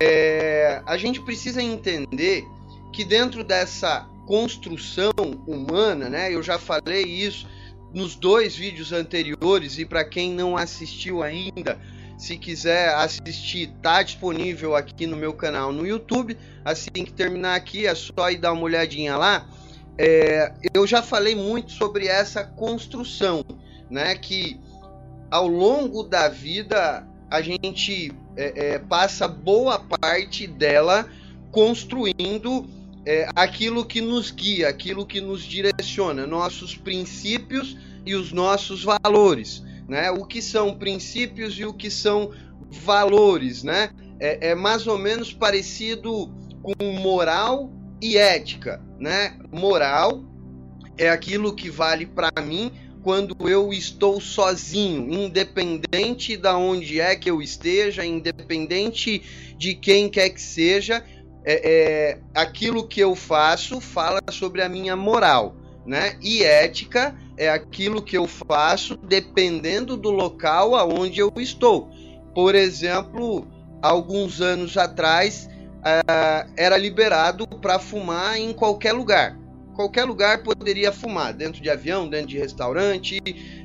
É, a gente precisa entender que dentro dessa construção humana, né? Eu já falei isso nos dois vídeos anteriores e para quem não assistiu ainda, se quiser assistir, tá disponível aqui no meu canal no YouTube. Assim que terminar aqui, é só ir dar uma olhadinha lá. É, eu já falei muito sobre essa construção, né? Que ao longo da vida a gente é, é, passa boa parte dela construindo é, aquilo que nos guia, aquilo que nos direciona, nossos princípios e os nossos valores. Né? O que são princípios e o que são valores, né? É, é mais ou menos parecido com moral e ética, né? Moral é aquilo que vale para mim quando eu estou sozinho, independente da onde é que eu esteja, independente de quem quer que seja, é, é, aquilo que eu faço fala sobre a minha moral, né? E ética é aquilo que eu faço dependendo do local aonde eu estou. Por exemplo, alguns anos atrás uh, era liberado para fumar em qualquer lugar. Qualquer lugar poderia fumar, dentro de avião, dentro de restaurante.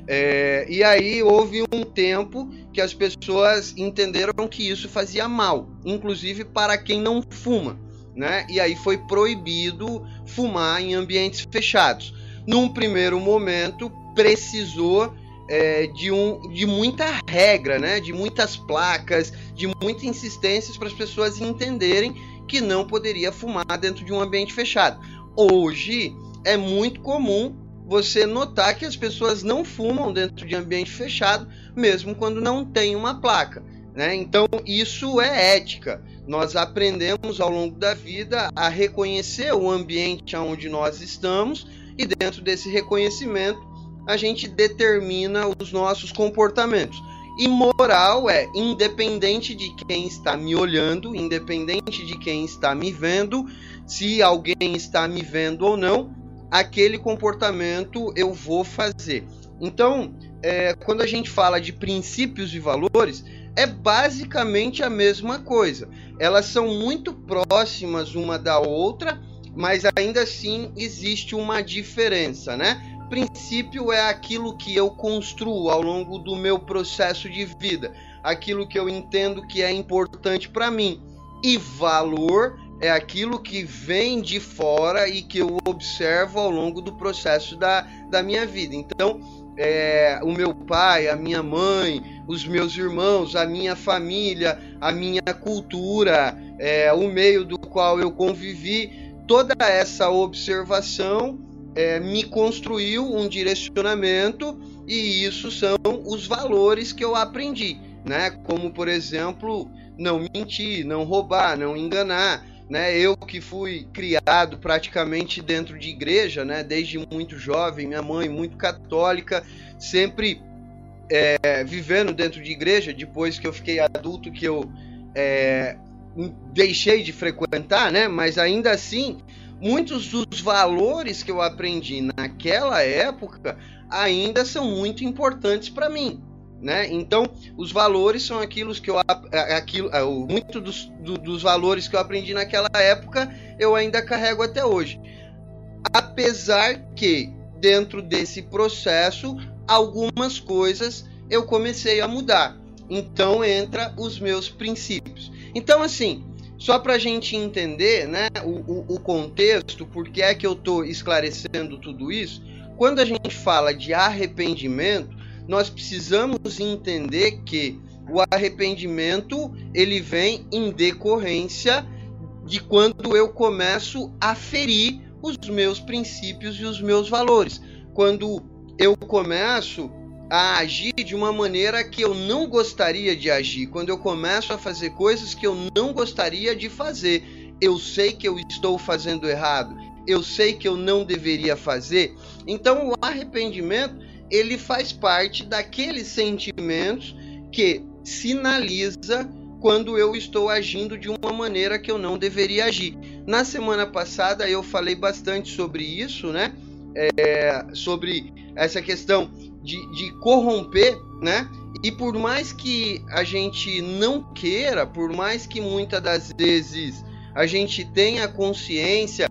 É, e aí houve um tempo que as pessoas entenderam que isso fazia mal, inclusive para quem não fuma. Né? E aí foi proibido fumar em ambientes fechados. Num primeiro momento, precisou é, de, um, de muita regra, né? de muitas placas, de muitas insistências para as pessoas entenderem que não poderia fumar dentro de um ambiente fechado. Hoje é muito comum você notar que as pessoas não fumam dentro de ambiente fechado, mesmo quando não tem uma placa. Né? Então, isso é ética. Nós aprendemos ao longo da vida a reconhecer o ambiente onde nós estamos e, dentro desse reconhecimento, a gente determina os nossos comportamentos. E moral é independente de quem está me olhando, independente de quem está me vendo, se alguém está me vendo ou não, aquele comportamento eu vou fazer. Então, é, quando a gente fala de princípios e valores, é basicamente a mesma coisa. Elas são muito próximas uma da outra, mas ainda assim existe uma diferença, né? Princípio é aquilo que eu construo ao longo do meu processo de vida, aquilo que eu entendo que é importante para mim. E valor é aquilo que vem de fora e que eu observo ao longo do processo da, da minha vida. Então, é, o meu pai, a minha mãe, os meus irmãos, a minha família, a minha cultura, é, o meio do qual eu convivi, toda essa observação é, me construiu um direcionamento e isso são os valores que eu aprendi, né? Como por exemplo, não mentir, não roubar, não enganar, né? Eu que fui criado praticamente dentro de igreja, né? Desde muito jovem, minha mãe muito católica, sempre é, vivendo dentro de igreja. Depois que eu fiquei adulto, que eu é, deixei de frequentar, né? Mas ainda assim muitos dos valores que eu aprendi naquela época ainda são muito importantes para mim. Né? Então, os valores são aquilo que eu aquilo, muito dos, do, dos valores que eu aprendi naquela época eu ainda carrego até hoje. Apesar que dentro desse processo algumas coisas eu comecei a mudar. Então entra os meus princípios. Então assim, só para a gente entender né, o, o, o contexto, por que é que eu estou esclarecendo tudo isso, quando a gente fala de arrependimento, nós precisamos entender que o arrependimento ele vem em decorrência de quando eu começo a ferir os meus princípios e os meus valores. Quando eu começo a agir de uma maneira que eu não gostaria de agir, quando eu começo a fazer coisas que eu não gostaria de fazer, eu sei que eu estou fazendo errado, eu sei que eu não deveria fazer. Então, o arrependimento ele faz parte daqueles sentimentos que sinaliza quando eu estou agindo de uma maneira que eu não deveria agir. Na semana passada eu falei bastante sobre isso, né? É, sobre essa questão de, de corromper, né? E por mais que a gente não queira, por mais que muitas das vezes a gente tenha consciência,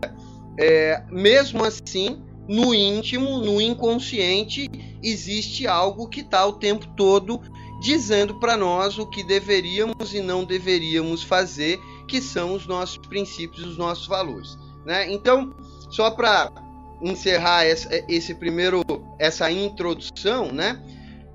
é, mesmo assim, no íntimo, no inconsciente, existe algo que está o tempo todo dizendo para nós o que deveríamos e não deveríamos fazer, que são os nossos princípios, os nossos valores. Né? Então, só para encerrar esse primeiro essa introdução, né?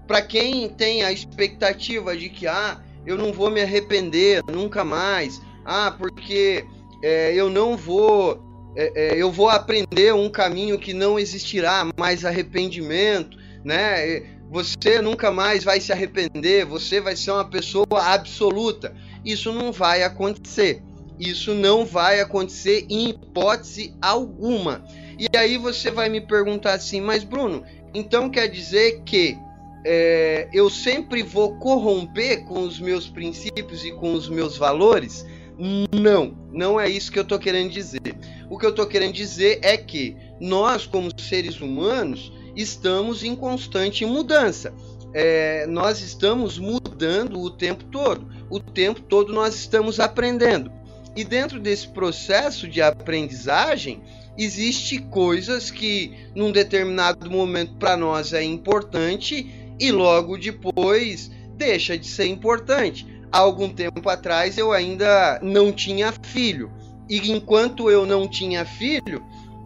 Para quem tem a expectativa de que ah, eu não vou me arrepender nunca mais, ah, porque é, eu não vou, é, é, eu vou aprender um caminho que não existirá mais arrependimento, né? Você nunca mais vai se arrepender, você vai ser uma pessoa absoluta. Isso não vai acontecer. Isso não vai acontecer em hipótese alguma. E aí você vai me perguntar assim, mas Bruno, então quer dizer que é, eu sempre vou corromper com os meus princípios e com os meus valores? Não, não é isso que eu tô querendo dizer. O que eu tô querendo dizer é que nós, como seres humanos, estamos em constante mudança. É, nós estamos mudando o tempo todo. O tempo todo nós estamos aprendendo. E dentro desse processo de aprendizagem, existe coisas que num determinado momento para nós é importante e logo depois deixa de ser importante. Há algum tempo atrás eu ainda não tinha filho. E enquanto eu não tinha filho,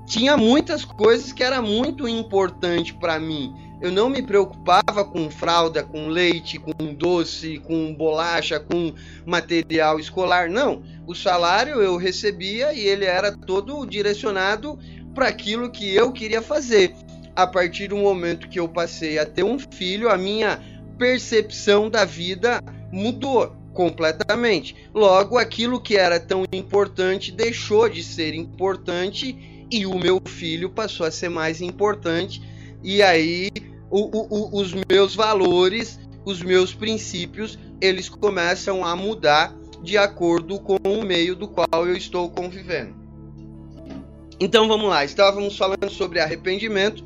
tinha muitas coisas que era muito importante para mim. Eu não me preocupava com fralda, com leite, com doce, com bolacha, com material escolar. Não. O salário eu recebia e ele era todo direcionado para aquilo que eu queria fazer. A partir do momento que eu passei a ter um filho, a minha percepção da vida mudou completamente. Logo, aquilo que era tão importante deixou de ser importante e o meu filho passou a ser mais importante. E aí o, o, os meus valores, os meus princípios, eles começam a mudar de acordo com o meio do qual eu estou convivendo. Então vamos lá, estávamos falando sobre arrependimento,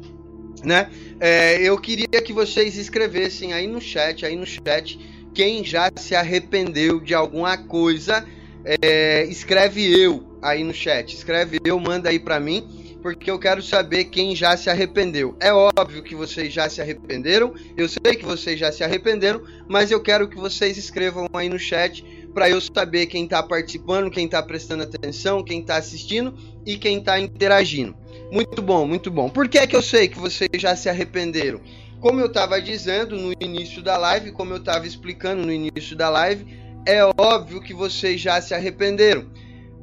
né? É, eu queria que vocês escrevessem aí no chat, aí no chat, quem já se arrependeu de alguma coisa, é, escreve eu aí no chat, escreve eu, manda aí para mim porque eu quero saber quem já se arrependeu. É óbvio que vocês já se arrependeram, eu sei que vocês já se arrependeram, mas eu quero que vocês escrevam aí no chat para eu saber quem está participando, quem está prestando atenção, quem está assistindo e quem está interagindo. Muito bom, muito bom. Por que é que eu sei que vocês já se arrependeram? Como eu estava dizendo no início da live, como eu estava explicando no início da live, é óbvio que vocês já se arrependeram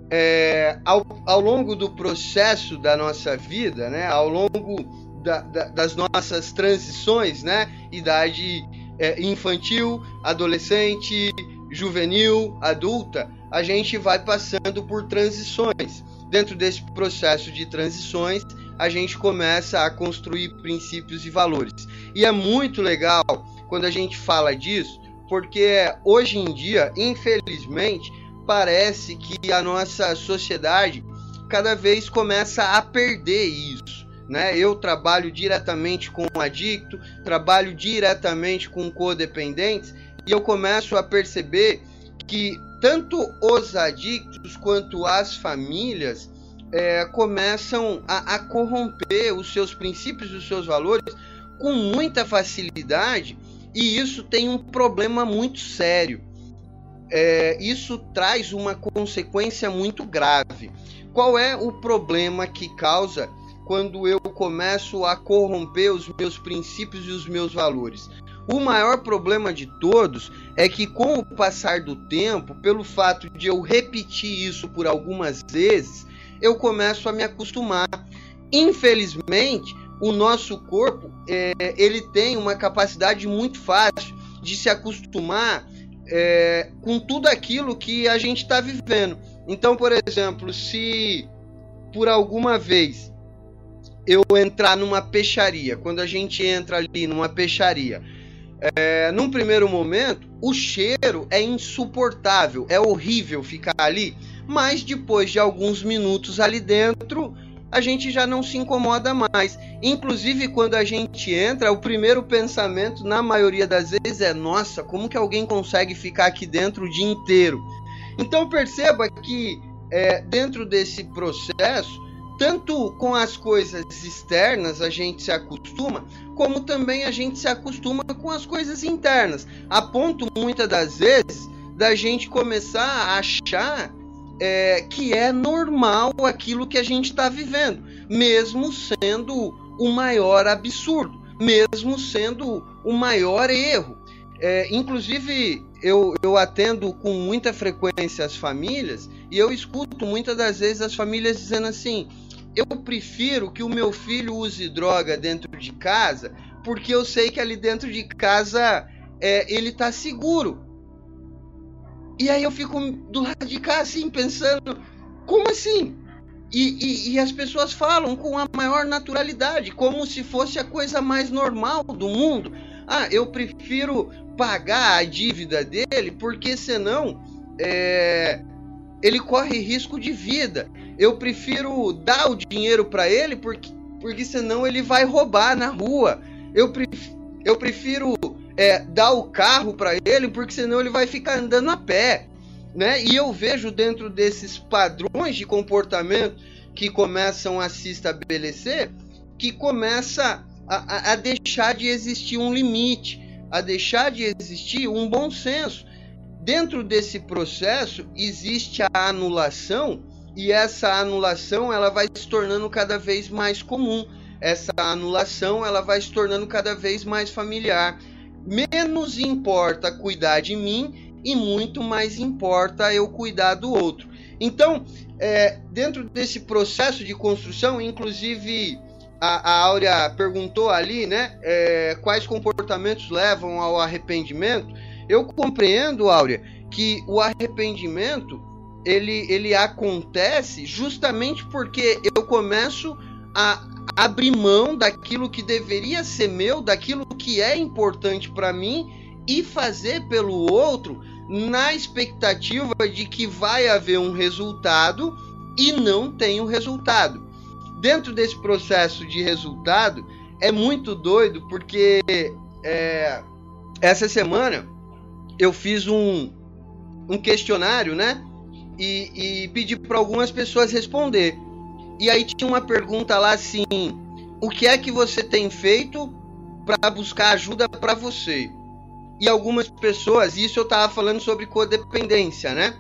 é, ao, ao longo do processo da nossa vida, né, ao longo da, da, das nossas transições, né, idade é, infantil, adolescente, juvenil, adulta, a gente vai passando por transições. Dentro desse processo de transições, a gente começa a construir princípios e valores. E é muito legal quando a gente fala disso, porque hoje em dia, infelizmente, parece que a nossa sociedade cada vez começa a perder isso. Né? Eu trabalho diretamente com adicto, trabalho diretamente com codependentes e eu começo a perceber que tanto os adictos quanto as famílias é, começam a, a corromper os seus princípios e os seus valores com muita facilidade e isso tem um problema muito sério é, isso traz uma consequência muito grave. Qual é o problema que causa quando eu começo a corromper os meus princípios e os meus valores? O maior problema de todos é que, com o passar do tempo, pelo fato de eu repetir isso por algumas vezes, eu começo a me acostumar. Infelizmente, o nosso corpo é, ele tem uma capacidade muito fácil de se acostumar é, com tudo aquilo que a gente está vivendo. Então, por exemplo, se por alguma vez eu entrar numa peixaria, quando a gente entra ali numa peixaria, é, num primeiro momento, o cheiro é insuportável, é horrível ficar ali, mas depois de alguns minutos ali dentro, a gente já não se incomoda mais. Inclusive, quando a gente entra, o primeiro pensamento, na maioria das vezes, é: nossa, como que alguém consegue ficar aqui dentro o dia inteiro? Então, perceba que é, dentro desse processo, tanto com as coisas externas a gente se acostuma, como também a gente se acostuma com as coisas internas, a ponto muitas das vezes da gente começar a achar é, que é normal aquilo que a gente está vivendo, mesmo sendo o maior absurdo, mesmo sendo o maior erro. É, inclusive, eu, eu atendo com muita frequência as famílias e eu escuto muitas das vezes as famílias dizendo assim: eu prefiro que o meu filho use droga dentro de casa porque eu sei que ali dentro de casa é, ele está seguro. E aí eu fico do lado de cá assim, pensando, como assim? E, e, e, as pessoas falam com a maior naturalidade, como se fosse a coisa mais normal do mundo. Ah, eu prefiro pagar a dívida dele, porque senão é, ele corre risco de vida. Eu prefiro dar o dinheiro para ele porque, porque senão ele vai roubar na rua. Eu, pref, eu prefiro é, dar o carro para ele porque senão ele vai ficar andando a pé. Né? E eu vejo dentro desses padrões de comportamento que começam a se estabelecer que começa a, a deixar de existir um limite, a deixar de existir um bom senso. Dentro desse processo existe a anulação e essa anulação ela vai se tornando cada vez mais comum. Essa anulação ela vai se tornando cada vez mais familiar. Menos importa cuidar de mim e muito mais importa eu cuidar do outro. Então, é, dentro desse processo de construção, inclusive a, a Áurea perguntou ali, né, é, quais comportamentos levam ao arrependimento. Eu compreendo, Áurea, que o arrependimento ele, ele acontece justamente porque eu começo a abrir mão daquilo que deveria ser meu, daquilo que é importante para mim e fazer pelo outro na expectativa de que vai haver um resultado e não tem o resultado. Dentro desse processo de resultado é muito doido porque é, essa semana eu fiz um, um questionário, né? E, e pedi para algumas pessoas responder. E aí tinha uma pergunta lá assim: o que é que você tem feito para buscar ajuda para você? E algumas pessoas, isso eu estava falando sobre codependência, né?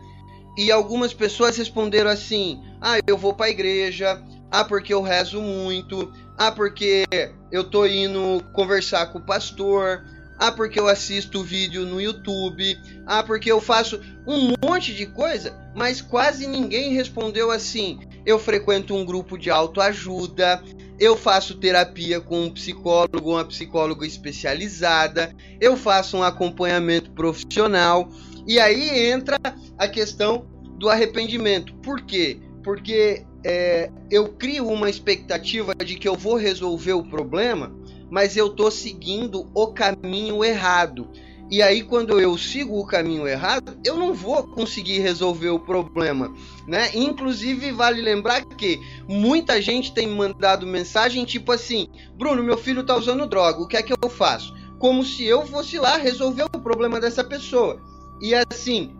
E algumas pessoas responderam assim: ah, eu vou para a igreja, ah, porque eu rezo muito, ah, porque eu tô indo conversar com o pastor, ah, porque eu assisto vídeo no YouTube. Ah, porque eu faço um monte de coisa, mas quase ninguém respondeu assim. Eu frequento um grupo de autoajuda, eu faço terapia com um psicólogo, uma psicóloga especializada, eu faço um acompanhamento profissional. E aí entra a questão do arrependimento. Por quê? Porque é, eu crio uma expectativa de que eu vou resolver o problema mas eu tô seguindo o caminho errado. E aí, quando eu sigo o caminho errado, eu não vou conseguir resolver o problema, né? Inclusive, vale lembrar que muita gente tem mandado mensagem tipo assim: Bruno, meu filho tá usando droga, o que é que eu faço? Como se eu fosse lá resolver o problema dessa pessoa. E assim,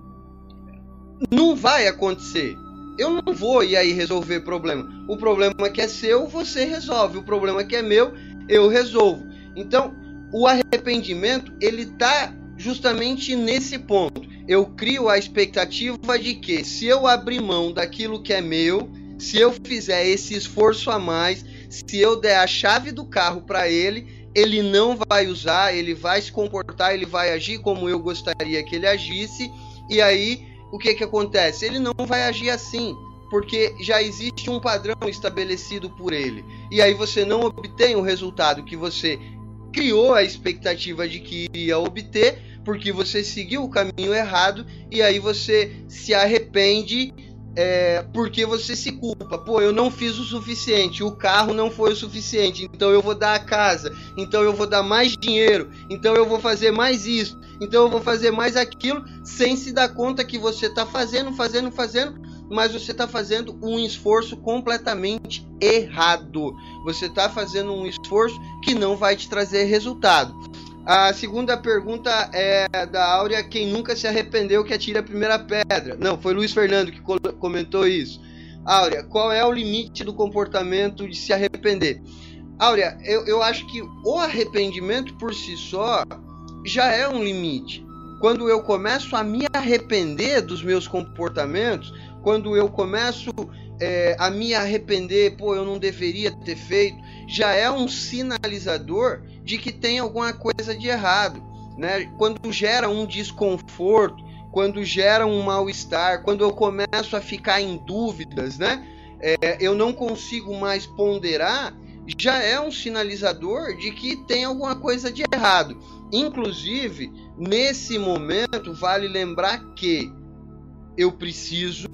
não vai acontecer. Eu não vou ir aí resolver problema. O problema que é seu, você resolve. O problema que é meu, eu resolvo. Então, o arrependimento ele tá justamente nesse ponto. Eu crio a expectativa de que se eu abrir mão daquilo que é meu, se eu fizer esse esforço a mais, se eu der a chave do carro para ele, ele não vai usar, ele vai se comportar, ele vai agir como eu gostaria que ele agisse, e aí o que que acontece? Ele não vai agir assim porque já existe um padrão estabelecido por ele. E aí você não obtém o resultado que você criou a expectativa de que iria obter, porque você seguiu o caminho errado e aí você se arrepende é, porque você se culpa. Pô, eu não fiz o suficiente, o carro não foi o suficiente, então eu vou dar a casa, então eu vou dar mais dinheiro, então eu vou fazer mais isso, então eu vou fazer mais aquilo, sem se dar conta que você está fazendo, fazendo, fazendo, mas você está fazendo um esforço completamente errado. Você está fazendo um esforço que não vai te trazer resultado. A segunda pergunta é da Áurea: quem nunca se arrependeu que atire a primeira pedra? Não, foi Luiz Fernando que comentou isso. Áurea, qual é o limite do comportamento de se arrepender? Áurea, eu, eu acho que o arrependimento por si só já é um limite. Quando eu começo a me arrepender dos meus comportamentos, quando eu começo é, a me arrepender, pô, eu não deveria ter feito, já é um sinalizador de que tem alguma coisa de errado. Né? Quando gera um desconforto, quando gera um mal-estar, quando eu começo a ficar em dúvidas, né? É, eu não consigo mais ponderar, já é um sinalizador de que tem alguma coisa de errado. Inclusive, nesse momento, vale lembrar que eu preciso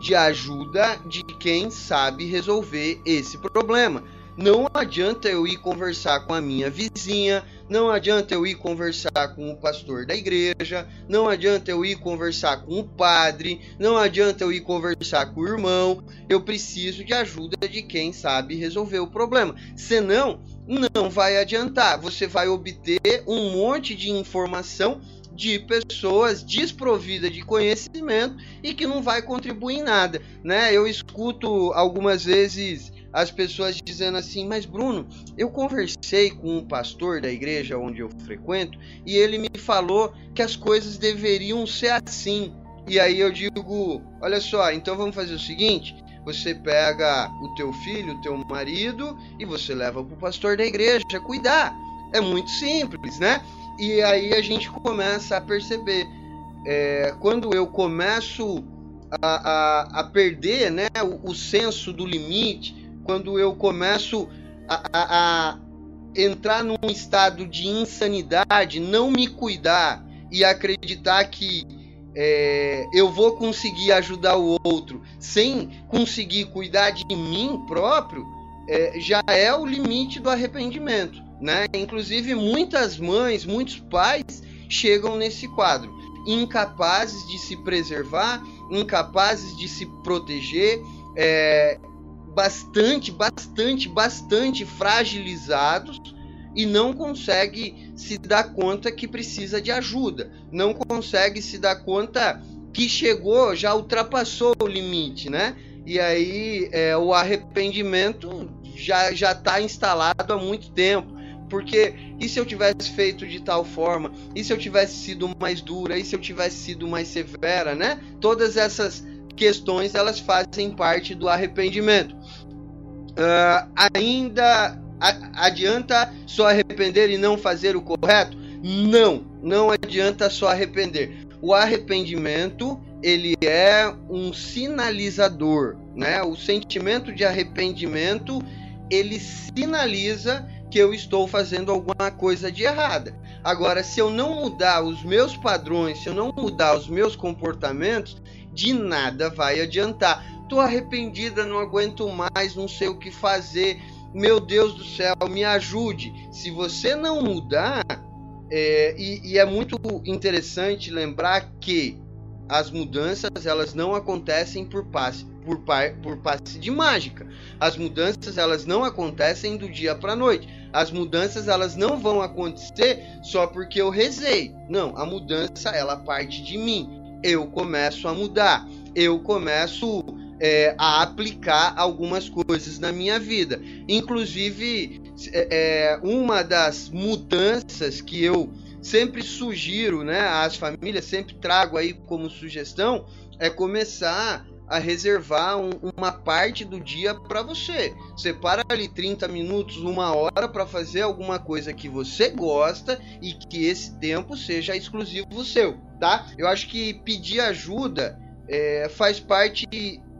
de ajuda de quem sabe resolver esse problema. Não adianta eu ir conversar com a minha vizinha, não adianta eu ir conversar com o pastor da igreja, não adianta eu ir conversar com o padre, não adianta eu ir conversar com o irmão. Eu preciso de ajuda de quem sabe resolver o problema. Senão, não vai adiantar. Você vai obter um monte de informação de pessoas desprovidas de conhecimento e que não vai contribuir em nada, né? Eu escuto algumas vezes as pessoas dizendo assim: Mas Bruno, eu conversei com um pastor da igreja onde eu frequento e ele me falou que as coisas deveriam ser assim. E aí eu digo: Olha só, então vamos fazer o seguinte. Você pega o teu filho, o teu marido e você leva para o pastor da igreja cuidar. É muito simples, né? E aí a gente começa a perceber. É, quando eu começo a, a, a perder né, o, o senso do limite, quando eu começo a, a, entrar num estado de insanidade, não me cuidar e acreditar que é, eu vou conseguir ajudar o outro sem conseguir cuidar de mim próprio, é, já é o limite do arrependimento. Né? Inclusive, muitas mães, muitos pais chegam nesse quadro, incapazes de se preservar, incapazes de se proteger, é, bastante, bastante, bastante fragilizados e não consegue se dar conta que precisa de ajuda, não consegue se dar conta que chegou, já ultrapassou o limite, né? E aí é, o arrependimento já já está instalado há muito tempo. Porque e se eu tivesse feito de tal forma? E se eu tivesse sido mais dura? E se eu tivesse sido mais severa, né? Todas essas questões elas fazem parte do arrependimento. Uh, ainda adianta só arrepender e não fazer o correto? Não, não adianta só arrepender. O arrependimento ele é um sinalizador, né? O sentimento de arrependimento ele sinaliza que eu estou fazendo alguma coisa de errada. Agora, se eu não mudar os meus padrões, se eu não mudar os meus comportamentos, de nada vai adiantar. Tô arrependida, não aguento mais, não sei o que fazer. Meu Deus do céu, me ajude. Se você não mudar, é, e, e é muito interessante lembrar que as mudanças elas não acontecem por passe, por, por passe de mágica. As mudanças elas não acontecem do dia para noite. As mudanças elas não vão acontecer só porque eu rezei. Não, a mudança ela parte de mim eu começo a mudar, eu começo é, a aplicar algumas coisas na minha vida. Inclusive, é, é, uma das mudanças que eu sempre sugiro, né, às famílias, sempre trago aí como sugestão, é começar a reservar um, uma parte do dia para você. Separa ali 30 minutos, uma hora para fazer alguma coisa que você gosta e que esse tempo seja exclusivo seu, tá? Eu acho que pedir ajuda é, faz parte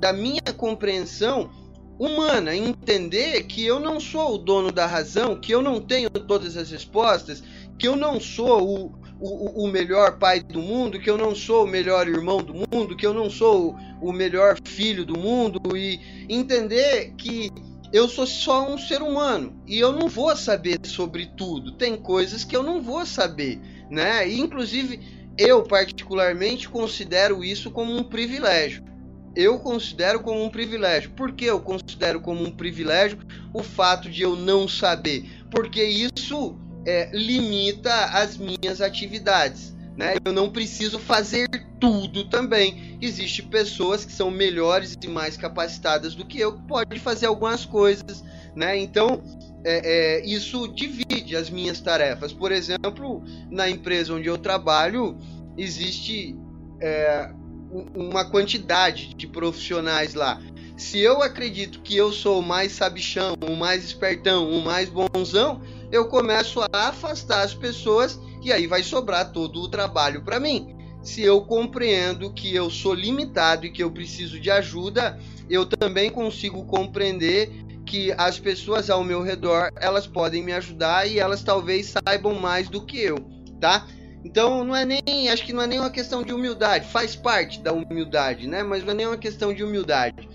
da minha compreensão humana, entender que eu não sou o dono da razão, que eu não tenho todas as respostas, que eu não sou o, o, o, melhor pai do mundo, que eu não sou o melhor irmão do mundo, que eu não sou o melhor filho do mundo e entender que eu sou só um ser humano e eu não vou saber sobre tudo. Tem coisas que eu não vou saber, né? E, inclusive eu particularmente considero isso como um privilégio. Eu considero como um privilégio. Por que eu considero como um privilégio o fato de eu não saber? Porque isso é, limita as minhas atividades. Né? Eu não preciso fazer tudo também. Existem pessoas que são melhores e mais capacitadas do que eu, que podem fazer algumas coisas. Né? Então, é, é, isso divide as minhas tarefas. Por exemplo, na empresa onde eu trabalho, existe é, uma quantidade de profissionais lá. Se eu acredito que eu sou o mais sabichão, o mais espertão, o mais bonzão, eu começo a afastar as pessoas e aí vai sobrar todo o trabalho para mim. Se eu compreendo que eu sou limitado e que eu preciso de ajuda, eu também consigo compreender que as pessoas ao meu redor, elas podem me ajudar e elas talvez saibam mais do que eu, tá? Então não é nem, acho que não é nem uma questão de humildade, faz parte da humildade, né? Mas não é nem uma questão de humildade.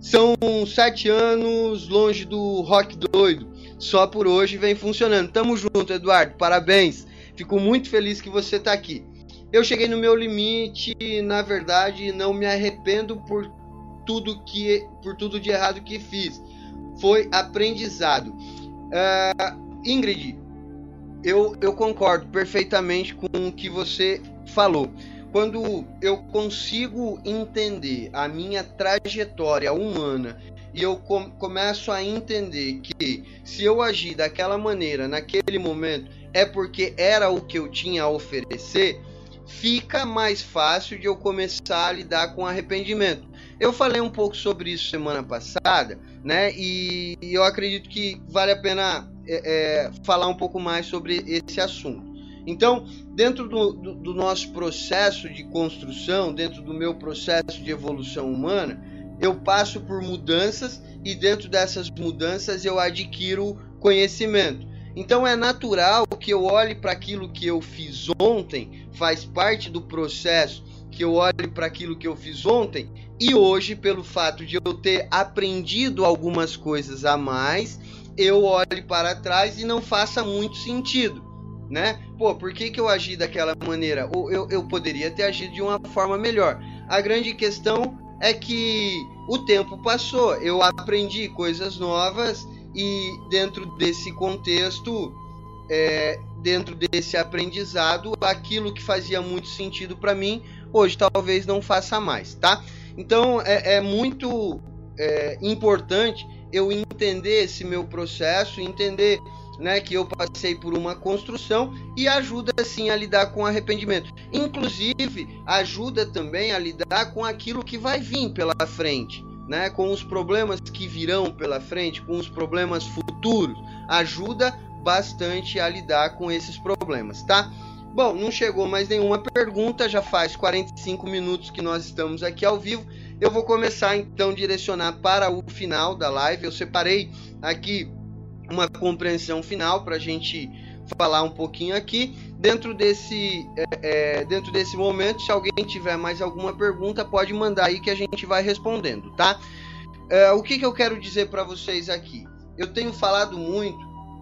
São sete anos longe do rock doido. Só por hoje vem funcionando. Tamo junto, Eduardo. Parabéns. Fico muito feliz que você tá aqui. Eu cheguei no meu limite, na verdade, não me arrependo por tudo que por tudo de errado que fiz. Foi aprendizado. Uh, Ingrid, eu, eu concordo perfeitamente com o que você falou. Quando eu consigo entender a minha trajetória humana e eu com, começo a entender que se eu agir daquela maneira naquele momento é porque era o que eu tinha a oferecer, fica mais fácil de eu começar a lidar com arrependimento. Eu falei um pouco sobre isso semana passada, né? E, e eu acredito que vale a pena é, é, falar um pouco mais sobre esse assunto. Então, dentro do, do, do, nosso processo de construção, dentro do meu processo de evolução humana, eu passo por mudanças e dentro dessas mudanças eu adquiro conhecimento. Então é natural que eu olhe para aquilo que eu fiz ontem, faz parte do processo que eu olhe para aquilo que eu fiz ontem e hoje, pelo fato de eu ter aprendido algumas coisas a mais, eu olhe para trás e não faça muito sentido, né? Pô, por que, que eu agi daquela maneira? Ou eu, eu poderia ter agido de uma forma melhor. A grande questão é que o tempo passou, eu aprendi coisas novas e dentro desse contexto, é, dentro desse aprendizado, aquilo que fazia muito sentido para mim, hoje talvez não faça mais, tá? Então é, é muito é, importante eu entender esse meu processo, entender né, que eu passei por uma construção e ajuda sim a lidar com arrependimento. Inclusive, ajuda também a lidar com aquilo que vai vir pela frente, né, com os problemas que virão pela frente, com os problemas futuros. Ajuda bastante a lidar com esses problemas, tá? Bom, não chegou mais nenhuma pergunta, já faz 45 minutos que nós estamos aqui ao vivo. Eu vou começar então a direcionar para o final da live. Eu separei aqui uma compreensão final para a gente falar um pouquinho aqui. Dentro desse, é, é, dentro desse momento, se alguém tiver mais alguma pergunta, pode mandar aí que a gente vai respondendo, tá? É, o que, que eu quero dizer para vocês aqui? Eu tenho falado muito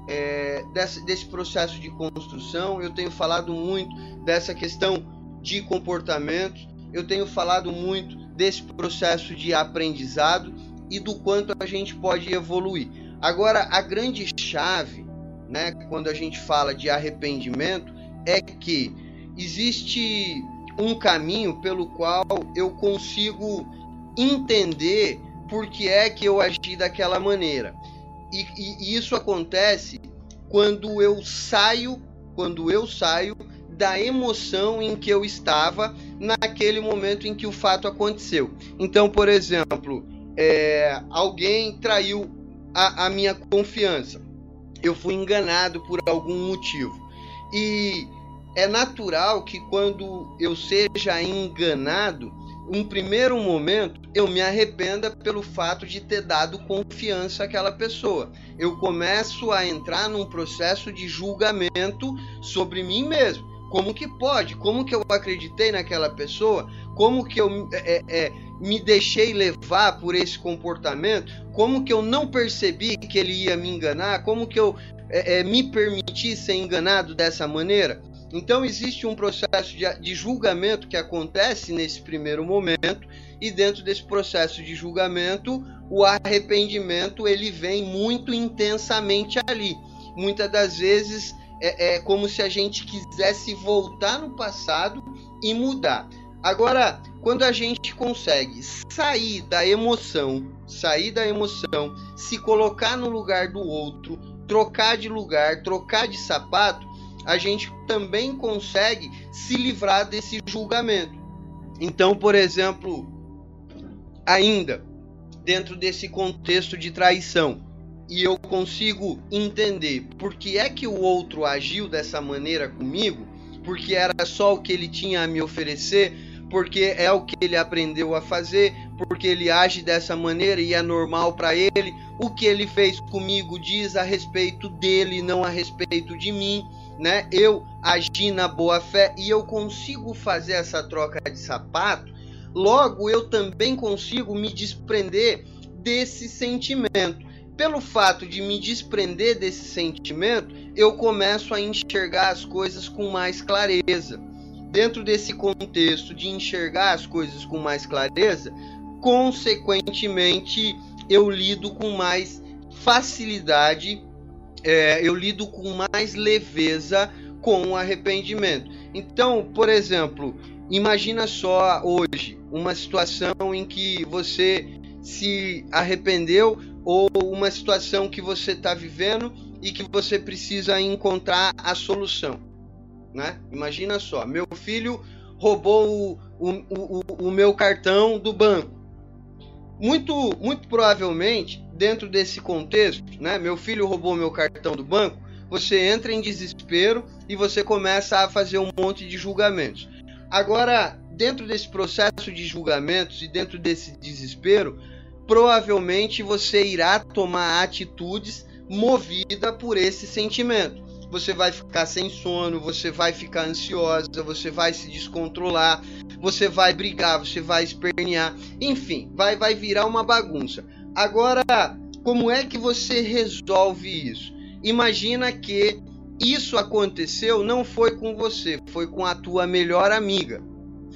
é, desse, desse processo de construção, eu tenho falado muito dessa questão de comportamento, eu tenho falado muito desse processo de aprendizado e do quanto a gente pode evoluir. Agora, a grande chave, né, quando a gente fala de arrependimento, é que existe um caminho pelo qual eu consigo entender por que é que eu agi daquela maneira. E, e, e isso acontece quando eu saio, quando eu saio da emoção em que eu estava naquele momento em que o fato aconteceu. Então, por exemplo, é, alguém traiu a, a minha confiança. Eu fui enganado por algum motivo. E é natural que quando eu seja enganado, um primeiro momento eu me arrependa pelo fato de ter dado confiança àquela pessoa. Eu começo a entrar num processo de julgamento sobre mim mesmo. Como que pode? Como que eu acreditei naquela pessoa? Como que eu é, é, me deixei levar por esse comportamento? Como que eu não percebi que ele ia me enganar? Como que eu é, é me permiti ser enganado dessa maneira? Então existe um processo de, de julgamento que acontece nesse primeiro momento e dentro desse processo de julgamento o arrependimento ele vem muito intensamente ali. Muitas das vezes é, é como se a gente quisesse voltar no passado e mudar. Agora, quando a gente consegue sair da emoção, sair da emoção, se colocar no lugar do outro, trocar de lugar, trocar de sapato, a gente também consegue se livrar desse julgamento. Então, por exemplo, ainda dentro desse contexto de traição, e eu consigo entender por que é que o outro agiu dessa maneira comigo, porque era só o que ele tinha a me oferecer, porque é o que ele aprendeu a fazer, porque ele age dessa maneira e é normal para ele. O que ele fez comigo diz a respeito dele, não a respeito de mim, né? Eu agi na boa fé e eu consigo fazer essa troca de sapato. Logo, eu também consigo me desprender desse sentimento. Pelo fato de me desprender desse sentimento, eu começo a enxergar as coisas com mais clareza. Dentro desse contexto de enxergar as coisas com mais clareza, consequentemente eu lido com mais facilidade, é, eu lido com mais leveza com o arrependimento. Então, por exemplo, imagina só hoje uma situação em que você se arrependeu ou uma situação que você está vivendo e que você precisa encontrar a solução. Né? Imagina só, meu filho roubou o, o, o, o meu cartão do banco. Muito, muito provavelmente, dentro desse contexto, né, meu filho roubou meu cartão do banco, você entra em desespero e você começa a fazer um monte de julgamentos. Agora, dentro desse processo de julgamentos e dentro desse desespero, provavelmente você irá tomar atitudes movida por esse sentimento. Você vai ficar sem sono, você vai ficar ansiosa, você vai se descontrolar, você vai brigar, você vai espernear, enfim, vai vai virar uma bagunça. Agora, como é que você resolve isso? Imagina que isso aconteceu não foi com você, foi com a tua melhor amiga.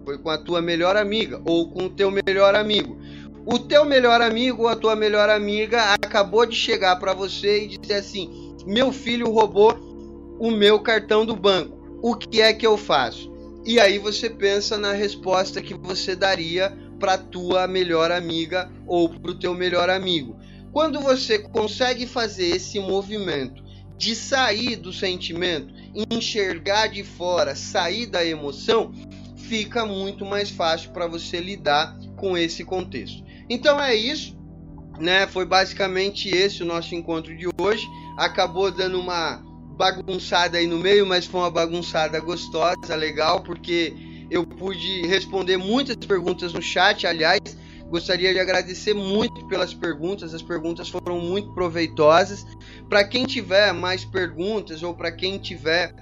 Foi com a tua melhor amiga ou com o teu melhor amigo o teu melhor amigo ou a tua melhor amiga acabou de chegar para você e dizer assim: meu filho roubou o meu cartão do banco. O que é que eu faço? E aí você pensa na resposta que você daria para tua melhor amiga ou para o teu melhor amigo. Quando você consegue fazer esse movimento de sair do sentimento, enxergar de fora, sair da emoção, fica muito mais fácil para você lidar com esse contexto. Então é isso, né? Foi basicamente esse o nosso encontro de hoje. Acabou dando uma bagunçada aí no meio, mas foi uma bagunçada gostosa, legal, porque eu pude responder muitas perguntas no chat. Aliás, gostaria de agradecer muito pelas perguntas, as perguntas foram muito proveitosas. Para quem tiver mais perguntas ou para quem tiver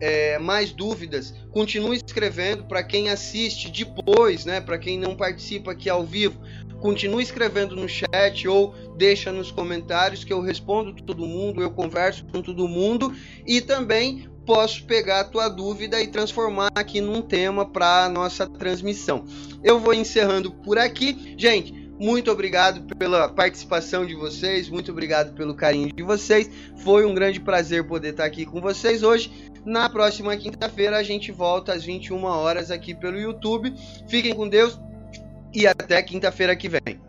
é, mais dúvidas, continue escrevendo. Para quem assiste depois, né, para quem não participa aqui ao vivo, continue escrevendo no chat ou deixa nos comentários que eu respondo todo mundo, eu converso com todo mundo e também posso pegar a tua dúvida e transformar aqui num tema para nossa transmissão. Eu vou encerrando por aqui, gente. Muito obrigado pela participação de vocês, muito obrigado pelo carinho de vocês. Foi um grande prazer poder estar aqui com vocês hoje. Na próxima quinta-feira a gente volta às 21 horas aqui pelo YouTube. Fiquem com Deus e até quinta-feira que vem.